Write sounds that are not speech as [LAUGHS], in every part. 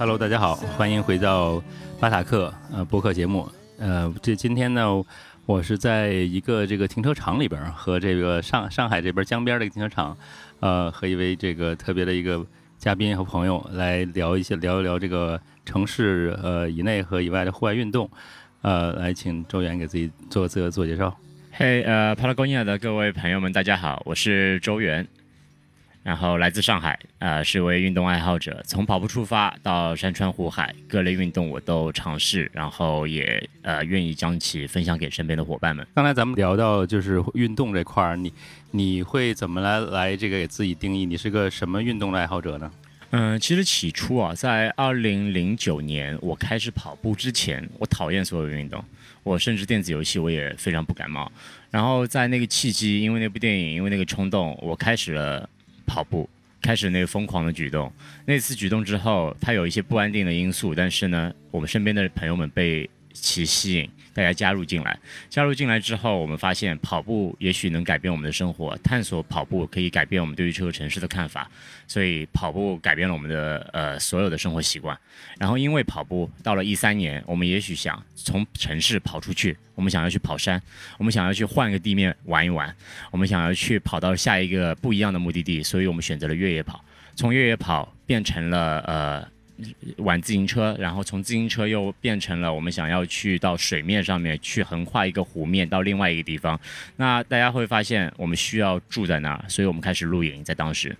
Hello，大家好，欢迎回到巴塔克呃播客节目。呃，这今天呢，我是在一个这个停车场里边，和这个上上海这边江边的一个停车场，呃，和一位这个特别的一个嘉宾和朋友来聊一些聊一聊这个城市呃以内和以外的户外运动。呃，来请周源给自己做个自我介绍。嘿，呃，帕拉贡尼亚的各位朋友们，大家好，我是周源。然后来自上海，呃，是位运动爱好者。从跑步出发到山川湖海，各类运动我都尝试，然后也呃愿意将其分享给身边的伙伴们。刚才咱们聊到就是运动这块儿，你你会怎么来来这个给自己定义？你是个什么运动的爱好者呢？嗯，其实起初啊，在二零零九年我开始跑步之前，我讨厌所有运动，我甚至电子游戏我也非常不感冒。然后在那个契机，因为那部电影，因为那个冲动，我开始了。跑步开始那个疯狂的举动，那次举动之后，他有一些不安定的因素，但是呢，我们身边的朋友们被其吸引。大家加入进来，加入进来之后，我们发现跑步也许能改变我们的生活，探索跑步可以改变我们对于这个城市的看法，所以跑步改变了我们的呃所有的生活习惯。然后因为跑步，到了一三年，我们也许想从城市跑出去，我们想要去跑山，我们想要去换个地面玩一玩，我们想要去跑到下一个不一样的目的地，所以我们选择了越野跑，从越野跑变成了呃。玩自行车，然后从自行车又变成了我们想要去到水面上面去横跨一个湖面到另外一个地方。那大家会发现我们需要住在那儿，所以我们开始露营在当时。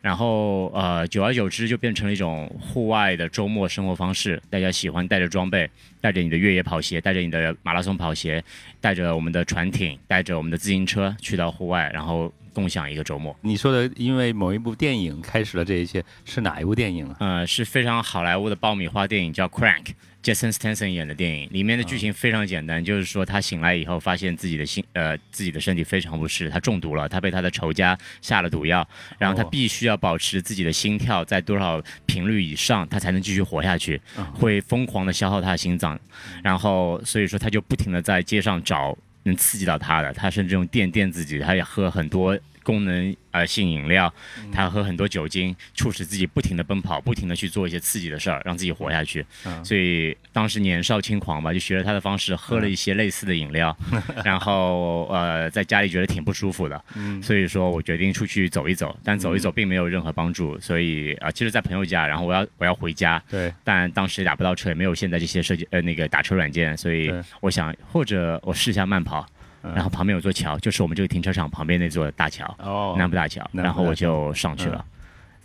然后呃，久而久之就变成了一种户外的周末生活方式。大家喜欢带着装备，带着你的越野跑鞋，带着你的马拉松跑鞋，带着我们的船艇，带着我们的自行车去到户外，然后。共享一个周末。你说的，因为某一部电影开始了这一切，是哪一部电影啊？呃，是非常好莱坞的爆米花电影，叫《Crank》，Jason Statham 演的电影。里面的剧情非常简单，就是说他醒来以后，发现自己的心，呃，自己的身体非常不适，他中毒了，他被他的仇家下了毒药，然后他必须要保持自己的心跳在多少频率以上，他才能继续活下去，会疯狂的消耗他的心脏，然后所以说他就不停的在街上找。能刺激到他的，他甚至用电电自己，他也喝很多功能呃性饮料，他喝很多酒精，促使自己不停的奔跑，不停的去做一些刺激的事儿，让自己活下去。所以当时年少轻狂吧，就学了他的方式，喝了一些类似的饮料，[LAUGHS] 然后呃在家里觉得挺不舒服的，所以说我决定出去走一走，但走一走并没有任何帮助，所以啊，其实，在朋友家，然后我要我要回家，对，但当时打不到车，也没有现在这些设计呃那个打车软件，所以我想或者我试一下慢跑。然后旁边有座桥，就是我们这个停车场旁边那座大桥，哦，南部大桥。然后我就上去了，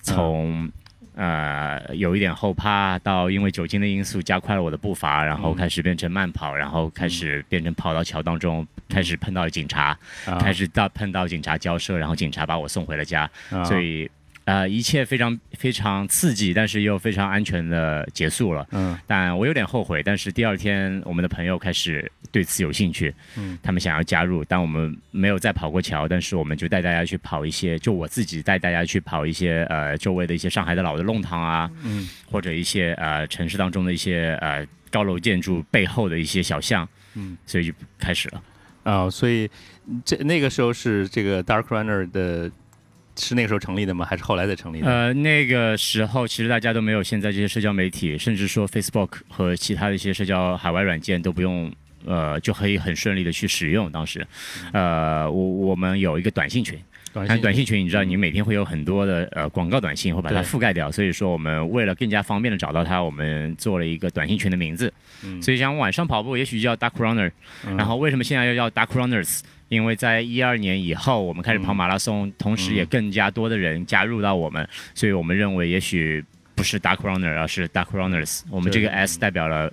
从呃有一点后怕到因为酒精的因素加快了我的步伐，然后开始变成慢跑，然后开始变成跑到桥当中，开始碰到警察，开始到碰到警察交涉，然后警察把我送回了家，所以。呃，一切非常非常刺激，但是又非常安全的结束了。嗯，但我有点后悔。但是第二天，我们的朋友开始对此有兴趣，嗯，他们想要加入。但我们没有再跑过桥，但是我们就带大家去跑一些，就我自己带大家去跑一些呃周围的一些上海的老的弄堂啊，嗯，或者一些呃城市当中的一些呃高楼建筑背后的一些小巷，嗯，所以就开始了。啊，所以这那个时候是这个 Dark Runner 的。是那个时候成立的吗？还是后来才成立的？呃，那个时候其实大家都没有现在这些社交媒体，甚至说 Facebook 和其他的一些社交海外软件都不用，呃，就可以很顺利的去使用。当时，呃，我我们有一个短信群，短短信群，你知道，你每天会有很多的呃广告短信会把它覆盖掉，所以说我们为了更加方便的找到它，我们做了一个短信群的名字。所以像晚上跑步，也许叫 Dark Runner，然后为什么现在又叫 Dark Runners？因为在一二年以后，我们开始跑马拉松，同时也更加多的人加入到我们，所以我们认为也许不是 Dark Runner，而是 Dark Runners。我们这个 S 代表了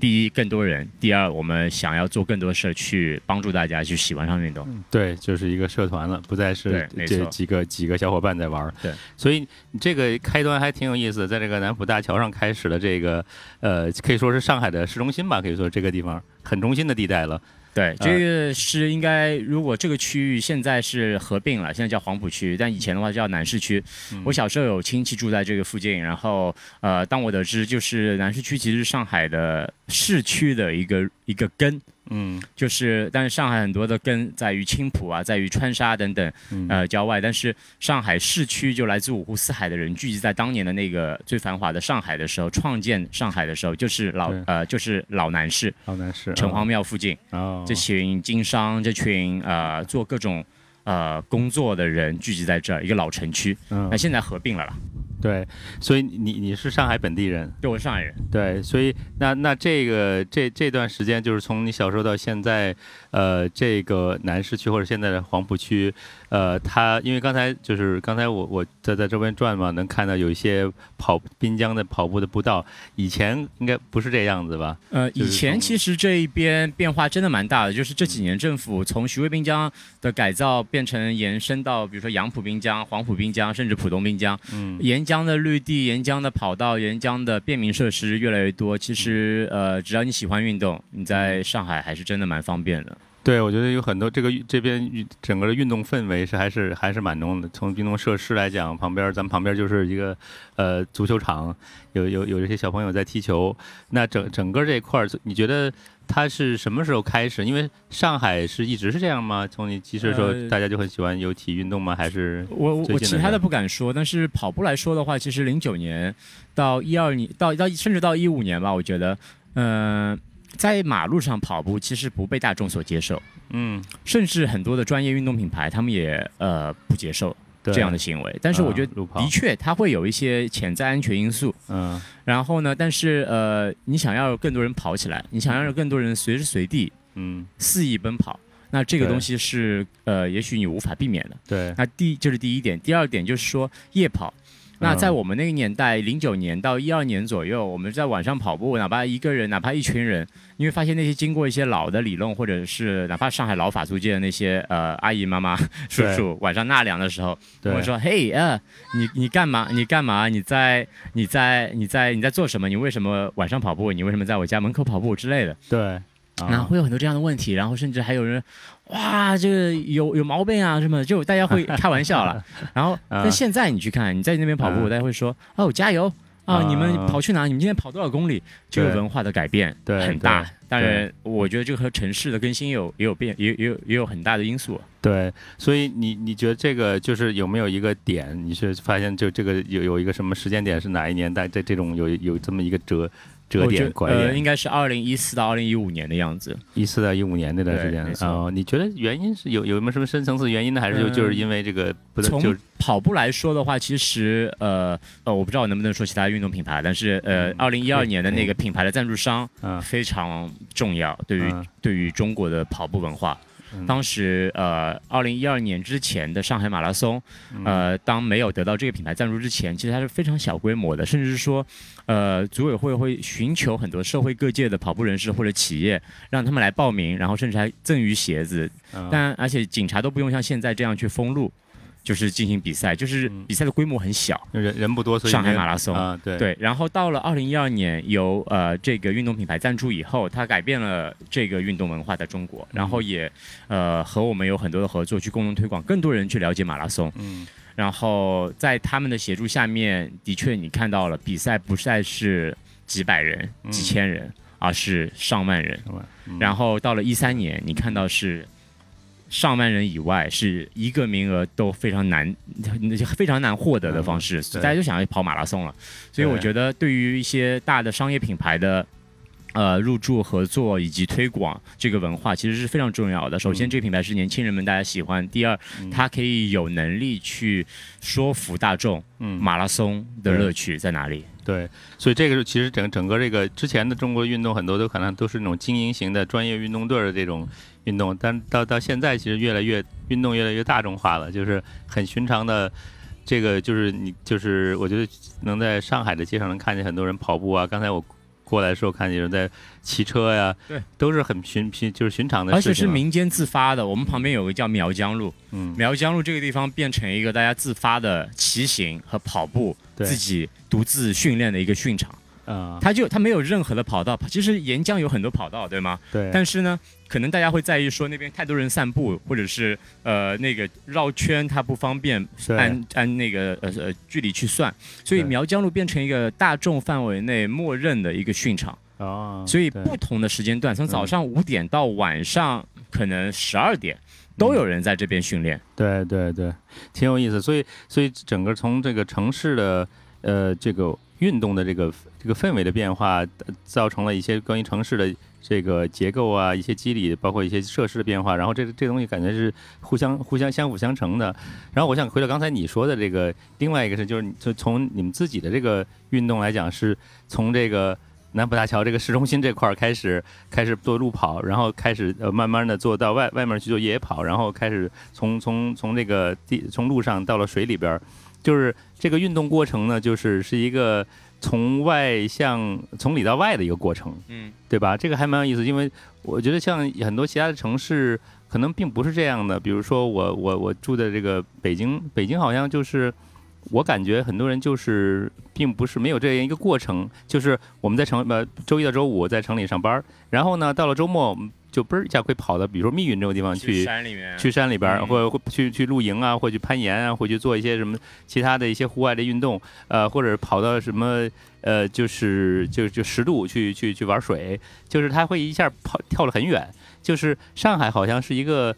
第一更多人，第二我们想要做更多事去帮助大家去喜欢上运动。对，就是一个社团了，不再是这几个几个小伙伴在玩。对，所以这个开端还挺有意思，在这个南浦大桥上开始了这个，呃，可以说是上海的市中心吧，可以说这个地方很中心的地带了。对，这个是应该，如果这个区域现在是合并了，现在叫黄浦区，但以前的话叫南市区。我小时候有亲戚住在这个附近，然后呃，当我得知就是南市区其实是上海的市区的一个一个根，嗯就是但是上海很多的根在于青浦啊，在于川沙等等嗯呃郊外，但是上海市区就来自五湖四海的人聚集在当年的那个最繁华的上海的时候，创建上海的时候，就是老呃就是老南市老南市城隍庙附近。哦，这群经商、这群呃做各种呃工作的人聚集在这儿，一个老城区。嗯那现在合并了啦。对，所以你你是上海本地人，对，我是上海人。对，所以那那这个这这段时间，就是从你小时候到现在，呃，这个南市区或者现在的黄浦区，呃，它因为刚才就是刚才我我在在这边转嘛，能看到有一些跑滨江的跑步的步道，以前应该不是这样子吧？呃，以前其实这一边变化真的蛮大的，就是这几年政府从徐汇滨江的改造变成延伸到，比如说杨浦滨江、黄浦滨江，甚至浦东滨江，嗯沿江的绿地、沿江的跑道、沿江的便民设施越来越多。其实，呃，只要你喜欢运动，你在上海还是真的蛮方便的。对，我觉得有很多这个这边整个的运动氛围是还是还是蛮浓的。从运动设施来讲，旁边咱们旁边就是一个呃足球场，有有有一些小朋友在踢球。那整整个这一块儿，你觉得它是什么时候开始？因为上海是一直是这样吗？从你记事的时候，呃大家就很喜欢有体育运动吗？还是我我其他的不敢说，但是跑步来说的话，其实零九年到一二年到到甚至到一五年吧，我觉得，嗯、在马路上跑步其实不被大众所接受，嗯甚至很多的专业运动品牌他们也呃不接受对这样的行为。但是我觉得的确它会有一些潜在安全因素。嗯然后呢，但是呃，你想要有更多人跑起来，你想要让更多人随时随地嗯肆意奔跑，那这个东西是呃，也许你无法避免的。对那第这是第一点，第二点就是说夜跑。那嗯在我们那个年代，零九年到一二年左右，我们在晚上跑步，哪怕一个人，哪怕一群人，你会发现那些经过一些老的理论，或者是哪怕上海老法租界的那些呃阿姨妈妈、叔叔，晚上纳凉的时候，对我说：“嘿，呃，你你干嘛？你干嘛？你在你在你在你在做什么？你为什么晚上跑步？你为什么在我家门口跑步之类的？”对，那会有很多这样的问题，然后甚至还有人，哇，这个有有毛病啊什么，就大家会 [LAUGHS] 开玩笑了。然后，[LAUGHS] 啊但现在你去看，你在那边跑步，啊大家会说，哦，加油啊！啊你们跑去哪？你们今天跑多少公里？这个文化的改变对很大。当然，我觉得这个和城市的更新也有也有变，也也有也有很大的因素。对，所以你你觉得这个就是有没有一个点？你是发现就这个有有一个什么时间点是哪一年代这这种有有这么一个折折点拐点？应该是二零一四到二零一五年的样子。一四到一五年那段时间哦，你觉得原因是有有没有什么深层次原因呢？还是就嗯就是因为这个不能从就跑步来说的话，其实呃呃，我不知道我能不能说其他运动品牌，但是呃嗯，二零一二年的那个品牌的赞助商嗯非常重要，对于嗯对于中国的跑步文化。嗯。当时呃，二零一二年之前的上海马拉松，嗯。呃，当没有得到这个品牌赞助之前，其实它是非常小规模的，甚至是说，呃，组委会会寻求很多社会各界的跑步人士或者企业，让他们来报名，然后甚至还赠予鞋子，嗯。但而且警察都不用像现在这样去封路，就是进行比赛，就是嗯。比赛的规模很小。人人不多，所以上海马拉松。啊，对。对，然后到了二零一二年，由呃这个运动品牌赞助以后，它改变了这个运动文化在中国，然后也呃和我们有很多的合作，去共同推广，更多人去了解马拉松。嗯。然后在他们的协助下面，的确你看到了比赛不再是几百人、嗯。几千人，而是上万人。然后到了一三年，你看到是上万人以外，是一个名额都非常难、非常难获得的方式，嗯大家就想要跑马拉松了。所以我觉得，对于一些大的商业品牌的。呃，入驻合作以及推广这个文化其实是非常重要的。首先，嗯这个品牌是年轻人们大家喜欢；第二，嗯它可以有能力去说服大众嗯马拉松的乐趣在哪里。对，所以这个是其实整整个这个之前的中国运动很多都可能都是那种精英型的专业运动队儿的这种运动，但到到现在其实越来越运动越来越大众化了，就是很寻常的。这个就是你就是我觉得能在上海的街上能看见很多人跑步啊。刚才我过来的时候看见有人在骑车呀，对，都是很寻平就是寻常的而且事情了。是民间自发的。我们旁边有个叫苗江路，嗯，苗江路这个地方变成一个大家自发的骑行和跑步，对自己独自训练的一个训场。啊，它就它没有任何的跑道，其实沿江有很多跑道，对吗？对，但是呢，可能大家会在意说那边太多人散步，或者是呃那个绕圈它不方便按按那个呃呃距离去算，所以苗江路变成一个大众范围内默认的一个训场。哦，所以不同的时间段，从早上五点到晚上可能十二点，都有人在这边训练。对对对，挺有意思。所以所以整个从这个城市的呃这个运动的这个这个氛围的变化，呃造成了一些关于城市的这个结构啊，一些机理，包括一些设施的变化。然后这这东西感觉是互相互相相辅相成的。然后我想回到刚才你说的这个，另外一个是就是就从你们自己的这个运动来讲，是从这个。南浦大桥这个市中心这块儿开始开始做路跑，然后开始呃慢慢的做到外外面去做野跑，然后开始从从从这个地从路上到了水里边，就是这个运动过程呢，就是是一个从外向从里到外的一个过程，嗯，对吧？这个还蛮有意思，因为我觉得像很多其他的城市可能并不是这样的，比如说我我我住的这个北京，北京好像就是。我感觉很多人就是并不是没有这样一个过程，就是我们在城呃周一到周五在城里上班，然后呢到了周末就嘣儿一下会跑到比如说密云这种地方去山里面，去山里边或者会去去露营啊，或去攀岩啊，或去做一些什么其他的一些户外的运动，呃，或者跑到什么呃，就是就就十度去去去玩水，就是他会一下跑跳了很远。就是上海好像是一个。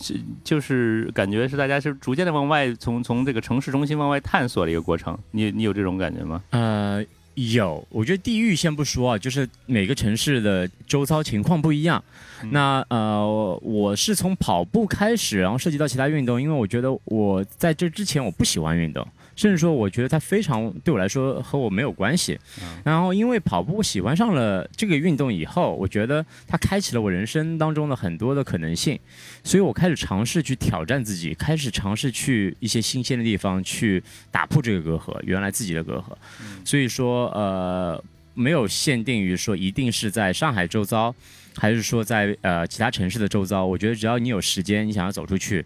是，就是感觉是大家是逐渐的往外从从这个城市中心往外探索的一个过程。你你有这种感觉吗？呃，有，我觉得地域先不说啊，就是每个城市的周遭情况不一样。嗯那呃，我是从跑步开始，然后涉及到其他运动，因为我觉得我在这之前我不喜欢运动，甚至说我觉得它非常对我来说和我没有关系。嗯然后因为跑步喜欢上了这个运动以后，我觉得它开启了我人生当中的很多的可能性，所以我开始尝试去挑战自己，开始尝试去一些新鲜的地方去打破这个隔阂，原来自己的隔阂。所以说，呃，没有限定于说一定是在上海周遭，还是说在呃其他城市的周遭。我觉得只要你有时间，你想要走出去，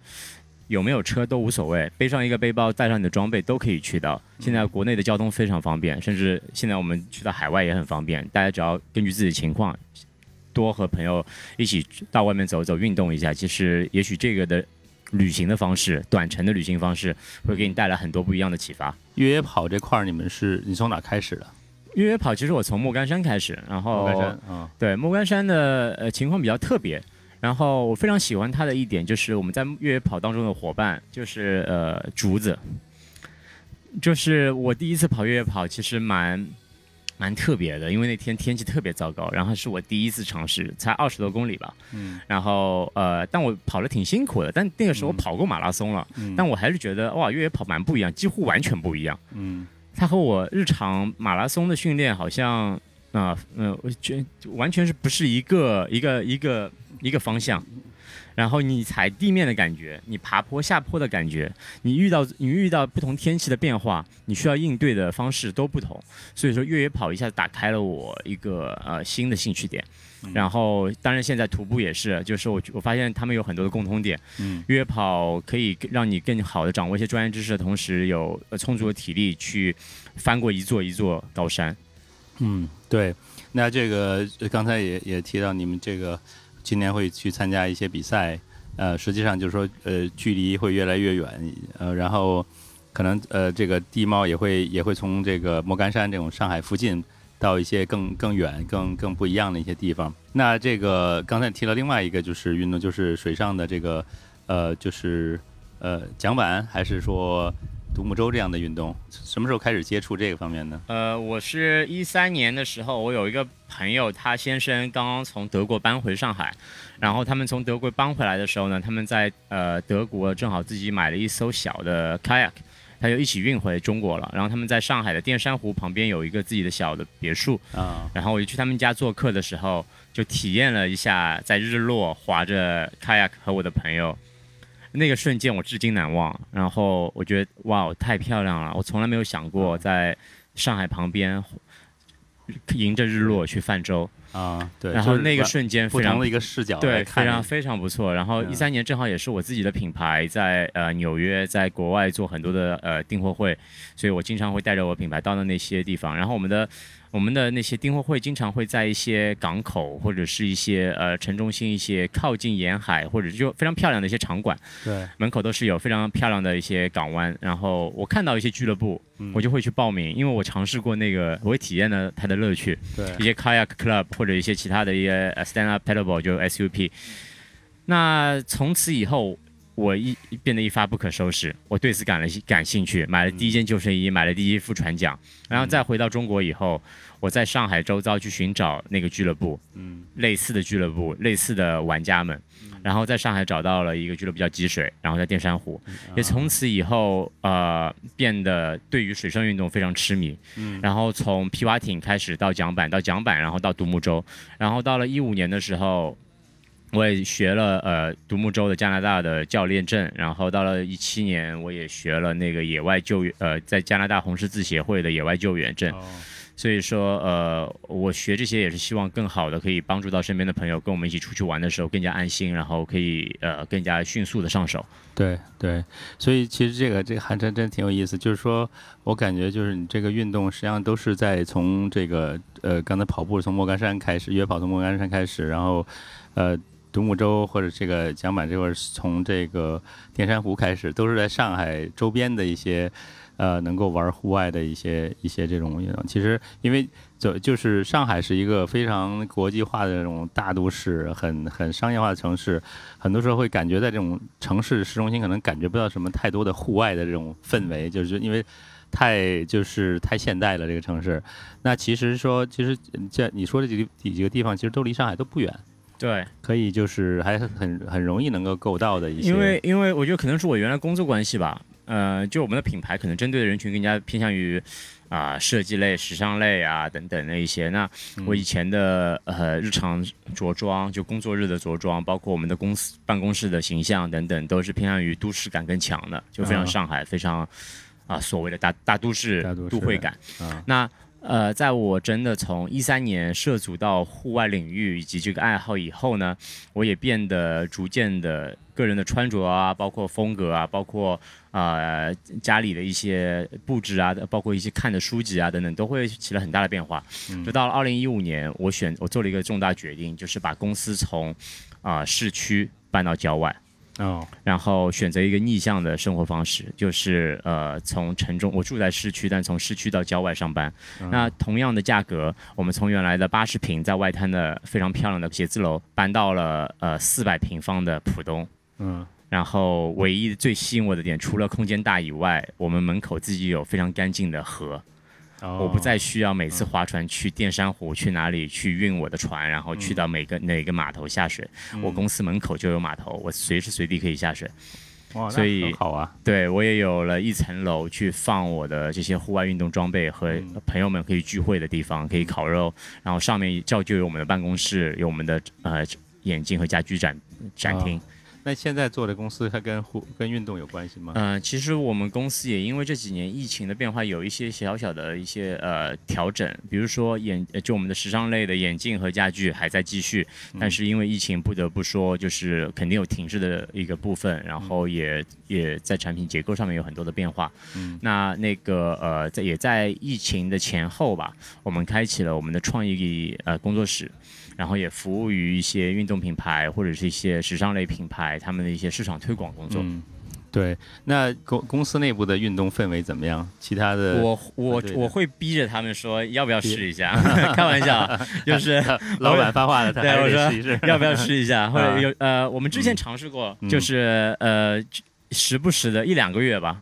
有没有车都无所谓，背上一个背包，带上你的装备都可以去到。现在国内的交通非常方便，甚至现在我们去到海外也很方便。大家只要根据自己的情况，多和朋友一起到外面走走，运动一下。其实也许这个的旅行的方式，短程的旅行方式，会给你带来很多不一样的启发。越野跑这块儿，你们是你从哪开始的？越野跑其实我从莫干山开始，然后对莫干山的呃情况比较特别，然后我非常喜欢它的一点就是我们在越野跑当中的伙伴就是呃竹子，就是我第一次跑越野跑其实蛮蛮特别的，因为那天天气特别糟糕，然后是我第一次尝试，才二十多公里吧，嗯。然后呃但我跑的挺辛苦的，但那个时候我嗯。跑过马拉松了，嗯，但我还是觉得哇越野跑蛮不一样，几乎完全不一样。嗯。它和我日常马拉松的训练好像啊，嗯、我觉完全是不是一个一个一个一个方向。然后你踩地面的感觉，你爬坡下坡的感觉，你遇到你遇到不同天气的变化，你需要应对的方式都不同。所以说越野跑一下子打开了我一个呃新的兴趣点。然后当然现在徒步也是，就是我我发现他们有很多的共通点。嗯越野跑可以让你更好的掌握一些专业知识的同时，有呃充足的体力去翻过一座一座高山。嗯，对。那这个呃刚才也也提到你们这个今年会去参加一些比赛，呃，实际上就是说呃距离会越来越远，呃，然后可能呃这个地貌也会也会从这个莫干山这种上海附近到一些更更远、更更不一样的一些地方。那这个刚才提了另外一个就是运动，就是水上的这个呃就是呃桨板还是说独木舟这样的运动，什么时候开始接触这个方面呢？呃，我是一三年的时候，我有一个朋友，他先生刚刚从德国搬回上海，然后他们从德国搬回来的时候呢，他们在呃德国正好自己买了一艘小的 kayak，他就一起运回中国了。然后他们在上海的淀山湖旁边有一个自己的小的别墅，啊，然后我就去他们家做客的时候，就体验了一下在日落划着 kayak 和我的朋友，那个瞬间我至今难忘。然后我觉得哇，太漂亮了！我从来没有想过在上海旁边迎着日落去泛舟。啊，对，然后那个瞬间非常的一个视角对，非常非常不错。然后嗯一三年正好也是我自己的品牌在呃纽约，在国外做很多的呃订货会，所以我经常会带着我品牌到的那些地方。然后我们的我们的那些订货会经常会在一些港口或者是一些呃城中心一些靠近沿海或者就非常漂亮的一些场馆，对门口都是有非常漂亮的一些港湾。然后我看到一些俱乐部，嗯我就会去报名，因为我尝试过那个，我也体验了它的乐趣。对一些 kayak club 或者一些其他的一些呃 stand up paddleboard 就 SUP。那从此以后，我一变得一发不可收拾，我对此感了感兴趣，买了第一件救生衣，买了第一副船桨，然后再回到中国以后，我在上海周遭去寻找那个俱乐部，嗯类似的俱乐部，类似的玩家们，然后在上海找到了一个俱乐部叫积水，然后在淀山湖，也从此以后呃变得对于水上运动非常痴迷，嗯。然后从皮划艇开始到桨板，到桨板，然后到独木舟，然后到了一五年的时候。我也学了呃独木舟的加拿大的教练证，然后到了一七年，我也学了那个野外救援，呃，在加拿大红十字协会的野外救援证。哦所以说，呃，我学这些也是希望更好的可以帮助到身边的朋友，跟我们一起出去玩的时候更加安心，然后可以呃更加迅速的上手。对对，所以其实这个这个还真真挺有意思，就是说我感觉就是你这个运动实际上都是在从这个呃刚才跑步从莫干山开始，约跑从莫干山开始，然后呃独木舟或者这个桨板这块从这个淀山湖开始，都是在上海周边的一些呃能够玩户外的一些一些这种运动。其实因为就就是上海是一个非常国际化的这种大都市，很很商业化的城市，很多时候会感觉在这种城市市中心可能感觉不到什么太多的户外的这种氛围，就是因为太就是太现代了这个城市。那其实说，其实这你说这几个几几个地方，其实都离上海都不远，对，可以就是还是很很容易能够够到的一些。因为因为我觉得可能是我原来工作关系吧，呃，就我们的品牌可能针对的人群更加偏向于啊、设计类、时尚类啊等等那一些。那我以前的呃日常着装，就工作日的着装，包括我们的公司办公室的形象等等，都是偏向于都市感更强的，就非常啊上海，非常啊、所谓的大大都市大都市都会感。啊，那呃，在我真的从一三年涉足到户外领域以及这个爱好以后呢，我也变得逐渐的个人的穿着啊，包括风格啊，包括呃家里的一些布置啊，包括一些看的书籍啊等等，都会起了很大的变化。就到了二零一五年，我选我做了一个重大决定，就是把公司从啊、市区搬到郊外。哦，然后选择一个逆向的生活方式，就是呃从城中我住在市区，但从市区到郊外上班。那同样的价格，我们从原来的八十平在外滩的非常漂亮的写字楼，搬到了呃四百平方的浦东。嗯然后唯一最吸引我的点，除了空间大以外，我们门口自己有非常干净的河，哦，我不再需要每次划船去淀山湖去哪里去运我的船，然后去到每个哪个码头下水。我公司门口就有码头，我随时随地可以下水。哇，那所以好啊，对我也有了一层楼去放我的这些户外运动装备和朋友们可以聚会的地方，可以烤肉。然后上面照就有我们的办公室，有我们的呃眼镜和家居展展厅。那现在做的公司它跟户跟运动有关系吗？嗯、其实我们公司也因为这几年疫情的变化，有一些小小的一些呃调整，比如说眼呃就我们的时尚类的眼镜和家具还在继续，但是因为疫情，不得不说就是肯定有停滞的一个部分，然后也也在产品结构上面有很多的变化。嗯那那个呃，在也在疫情的前后吧，我们开启了我们的创意呃工作室，然后也服务于一些运动品牌或者是一些时尚类品牌他们的一些市场推广工作。嗯，对。那公公司内部的运动氛围怎么样？其他的我我的我会逼着他们说要不要试一下，开玩笑，[LAUGHS] 就是 [LAUGHS] 老板发话了，他 [LAUGHS] 还对我说。要不要试一下，或者有呃，我们之前嗯尝试过，嗯就是呃时不时的一两个月吧。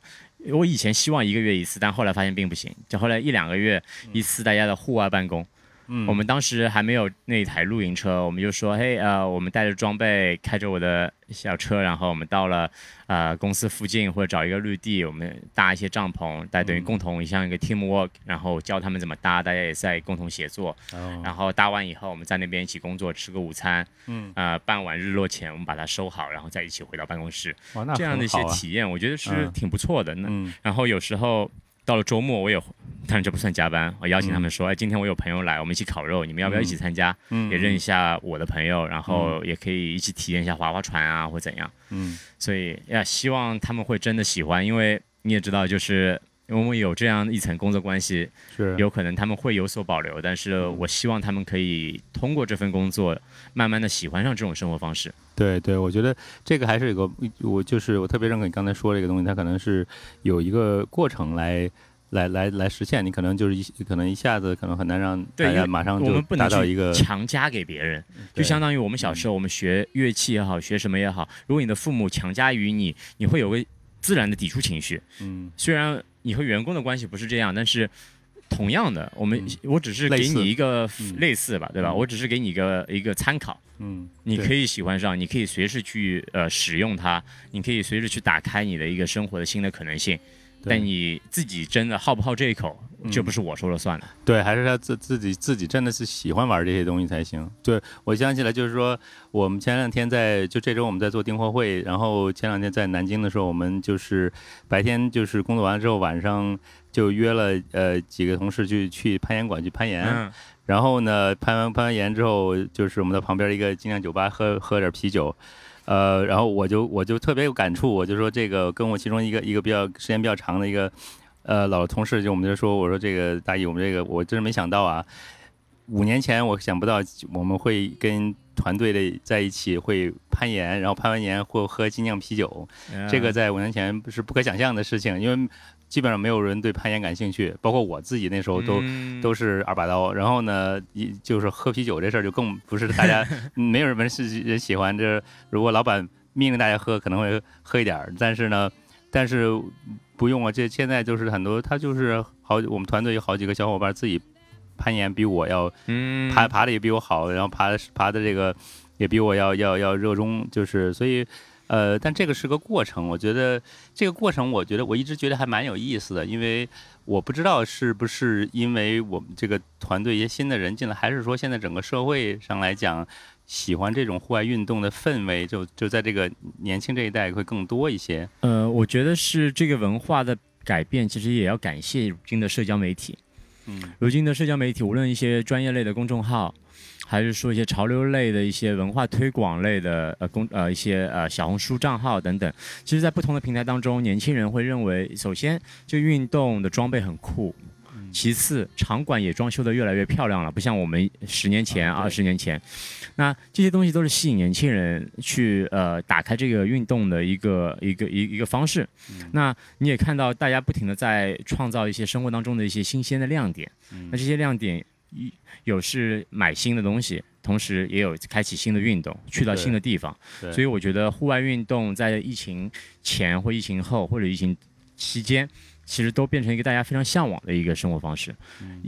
我以前希望一个月一次，但后来发现并不行，就后来一两个月一次大家的户外办公。嗯，我们当时还没有那台露营车，我们就说，嘿，呃，我们带着装备，开着我的小车，然后我们到了呃公司附近或者找一个绿地，我们搭一些帐篷，大家等于嗯。共同像一个 team work，然后教他们怎么搭，大家也在共同协作，哦然后搭完以后，我们在那边一起工作，吃个午餐，嗯，呃，傍晚日落前我们把它收好，然后再一起回到办公室，哇，那这样的一些体验，我觉得是嗯。挺不错的。那嗯。然后有时候到了周末，我也当然这不算加班。我邀请他们说，哎，今天我有朋友来，我们一起烤肉，你们要不要一起参加？嗯，也认一下我的朋友，然后也可以一起体验一下划划船啊，或怎样。嗯，所以呀，希望他们会真的喜欢，因为你也知道，就是我们有这样一层工作关系，是有可能他们会有所保留，但是我希望他们可以通过这份工作，慢慢的喜欢上这种生活方式。对对，我觉得这个还是有个，我就是我特别认可你刚才说这个东西，它可能是有一个过程来来来来实现，你可能就是一可能一下子可能很难让大家马上就达到一个强加给别人，就相当于我们小时候我们学乐器也好，学什么也好，如果你的父母强加于你，你会有个自然的抵触情绪。嗯虽然你和员工的关系不是这样，但是同样的，我们、我只是给你一个嗯类似吧，对吧？嗯我只是给你一个一个参考，嗯，你可以喜欢上，你可以随时去呃使用它，你可以随时去打开你的一个生活的新的可能性。对但你自己真的好不好这一口，嗯这不是我说了算的。对，还是他自自己自己真的是喜欢玩这些东西才行。对我想起来，就是说我们前两天在就这周我们在做订货会，然后前两天在南京的时候，我们就是白天就是工作完了之后，晚上就约了呃几个同事去去攀岩馆去攀岩。嗯，然后呢，攀完攀完岩之后，就是我们在旁边一个精酿酒吧喝喝点啤酒，呃，然后我就我就特别有感触，我就说这个跟我其中一个一个比较时间比较长的一个呃老同事，就我们就说，我说这个大姨，我们这个我真是没想到啊，五年前我想不到我们会跟团队的在一起会攀岩，然后攀完岩会喝精酿啤酒，这个在五年前是不可想象的事情，因为基本上没有人对攀岩感兴趣，包括我自己那时候都。嗯都是二把刀。然后呢，一就是喝啤酒这事儿就更不是大家 [LAUGHS] 没有人是人喜欢。这如果老板命令大家喝，可能会喝一点儿，但是呢，但是不用啊。这现在就是很多，他就是好，我们团队有好几个小伙伴自己攀岩比我要嗯爬爬的也比我好，然后爬的爬的这个也比我要要要热衷，就是所以。呃，但这个是个过程，我觉得这个过程，我觉得我一直觉得还蛮有意思的，因为我不知道是不是因为我们这个团队一些新的人进来，还是说现在整个社会上来讲，喜欢这种户外运动的氛围，就就在这个年轻这一代会更多一些。呃，我觉得是这个文化的改变，其实也要感谢如今的社交媒体。嗯如今的社交媒体，无论一些专业类的公众号，还是说一些潮流类的一些文化推广类的呃公呃一些呃小红书账号等等，其实，在不同的平台当中，年轻人会认为，首先就运动的装备很酷。其次，场馆也装修的越来越漂亮了，不像我们十年前、二十年前，那这些东西都是吸引年轻人去呃打开这个运动的一个一个一一个方式。那你也看到大家不停的在创造一些生活当中的一些新鲜的亮点。嗯那这些亮点一有是买新的东西，同时也有开启新的运动，去到新的地方。所以我觉得户外运动在疫情前或疫情后或者疫情期间。其实都变成一个大家非常向往的一个生活方式。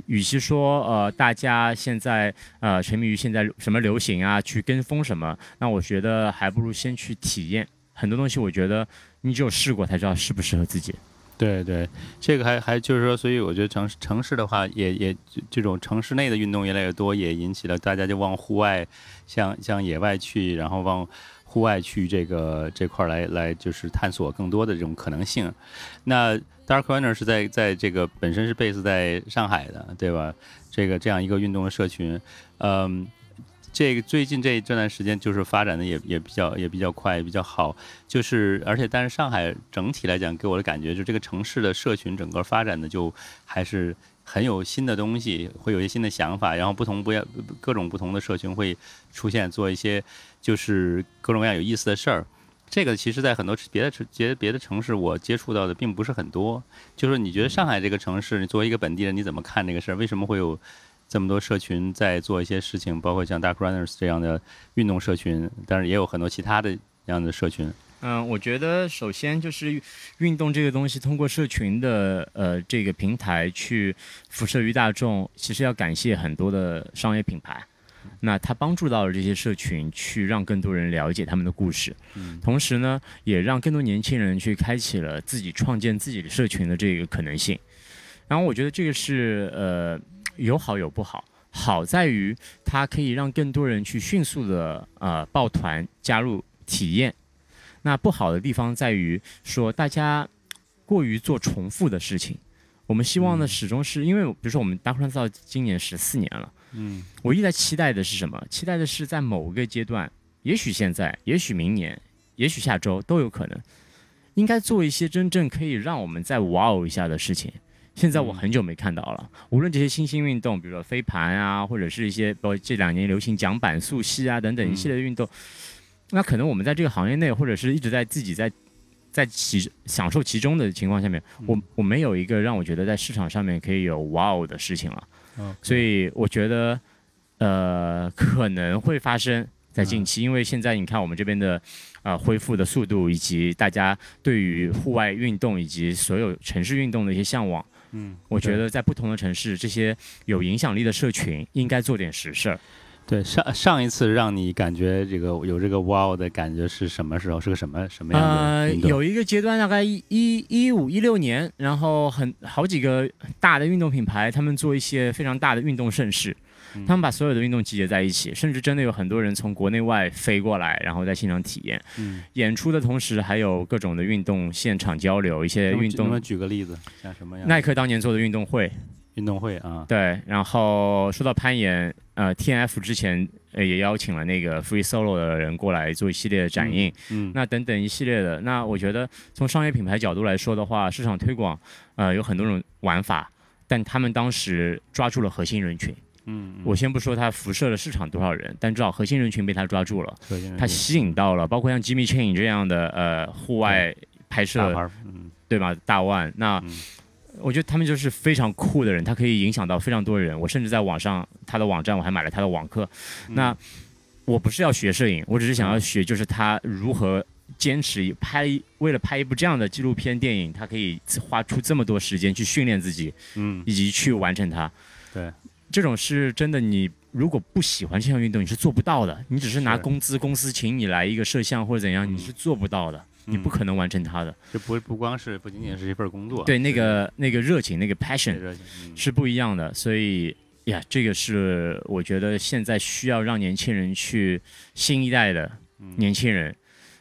与其说呃大家现在呃沉迷于现在什么流行啊，去跟风什么，那我觉得还不如先去体验很多东西。我觉得你只有试过才知道适不适合自己。对对，这个还还就是说，所以我觉得城市城市的话也，也这种城市内的运动越来越多，也引起了大家就往户外，向向野外去，然后往户外去这个这块儿来来就是探索更多的这种可能性。那 Dark Runner 是在在这个本身是 base 在上海的，对吧？这个这样一个运动的社群，嗯。这个最近这这段时间就是发展的也也比较也比较快，也比较好。就是而且但是上海整体来讲给我的感觉，就这个城市的社群整个发展的就还是很有新的东西，会有一些新的想法，然后不同不要各种不同的社群会出现，做一些就是各种各样有意思的事儿。这个其实，在很多别的城别的别的城市，我接触到的并不是很多。就是你觉得上海这个城市，你作为一个本地人，你怎么看这个事儿？为什么会有？这么多社群在做一些事情，包括像 Dark Runners 这样的运动社群，但是也有很多其他的这样的社群。嗯，我觉得首先就是运动这个东西，通过社群的呃这个平台去辐射于大众，其实要感谢很多的商业品牌。那它帮助到了这些社群，去让更多人了解他们的故事，嗯同时呢，也让更多年轻人去开启了自己创建自己的社群的这个可能性。然后我觉得这个是呃有好有不好，好在于它可以让更多人去迅速的呃抱团加入体验。那不好的地方在于说大家过于做重复的事情。我们希望的嗯始终是因为，比如说我们 Dark Run 到今年十四年了，嗯我一直在期待的是什么？期待的是在某个阶段，也许现在，也许明年，也许下周都有可能，应该做一些真正可以让我们再哇哦一下的事情。现在我嗯。很久没看到了，无论这些新兴运动，比如说飞盘啊，或者是一些包括这两年流行桨板、速吸啊等等嗯。一系列的运动，那可能我们在这个行业内，或者是一直在自己在在其享受其中的情况下面，我我没有一个让我觉得在市场上面可以有哇哦的事情了。嗯，所以我觉得，呃，可能会发生在近期，因为现在你看我们这边的，呃，恢复的速度，以及大家对于户外运动以及所有城市运动的一些向往，嗯，我觉得在不同的城市，这些有影响力的社群应该做点实事儿。对上上一次让你感觉这个有这个哇哦的感觉是什么时候？是个什么什么样的呃，有一个阶段，大概一一一五一六年，然后很好几个大的运动品牌，他们做一些非常大的运动盛事，嗯他们把所有的运动集结在一起，甚至真的有很多人从国内外飞过来，然后在现场体验。嗯，演出的同时，还有各种的运动现场交流，一些运动。举个例子？像什么样？耐克当年做的运动会，运动会啊，对，然后说到攀岩，呃，T N F 之前呃也邀请了那个 Free Solo 的人过来做一系列的展映，嗯，那等等一系列的。那我觉得从商业品牌角度来说的话，市场推广呃有很多种玩法，但他们当时抓住了核心人群。嗯，嗯。我先不说它辐射了市场多少人，但至少核心人群被它抓住了，核心人群。它吸引到了包括像 Jimmy Chain 这样的呃户外拍摄，嗯。对吧？大腕，那、嗯。我觉得他们就是非常酷的人，他可以影响到非常多人。我甚至在网上他的网站我还买了他的网课。嗯。那我不是要学摄影，我只是想要学，就是他如何坚持拍为了拍一部这样的纪录片电影，他可以花出这么多时间去训练自己，嗯，以及去完成它。对，这种是真的，你如果不喜欢这项运动，你是做不到的。你只是拿工资，公司请你来一个摄像或者怎样，嗯。你是做不到的，你不可能完成它的。这不不光是不仅仅是一份工作，对，那个那个热情，那个 passion 是不一样的，所以呀，这个是我觉得现在需要让年轻人去新一代的嗯。年轻人，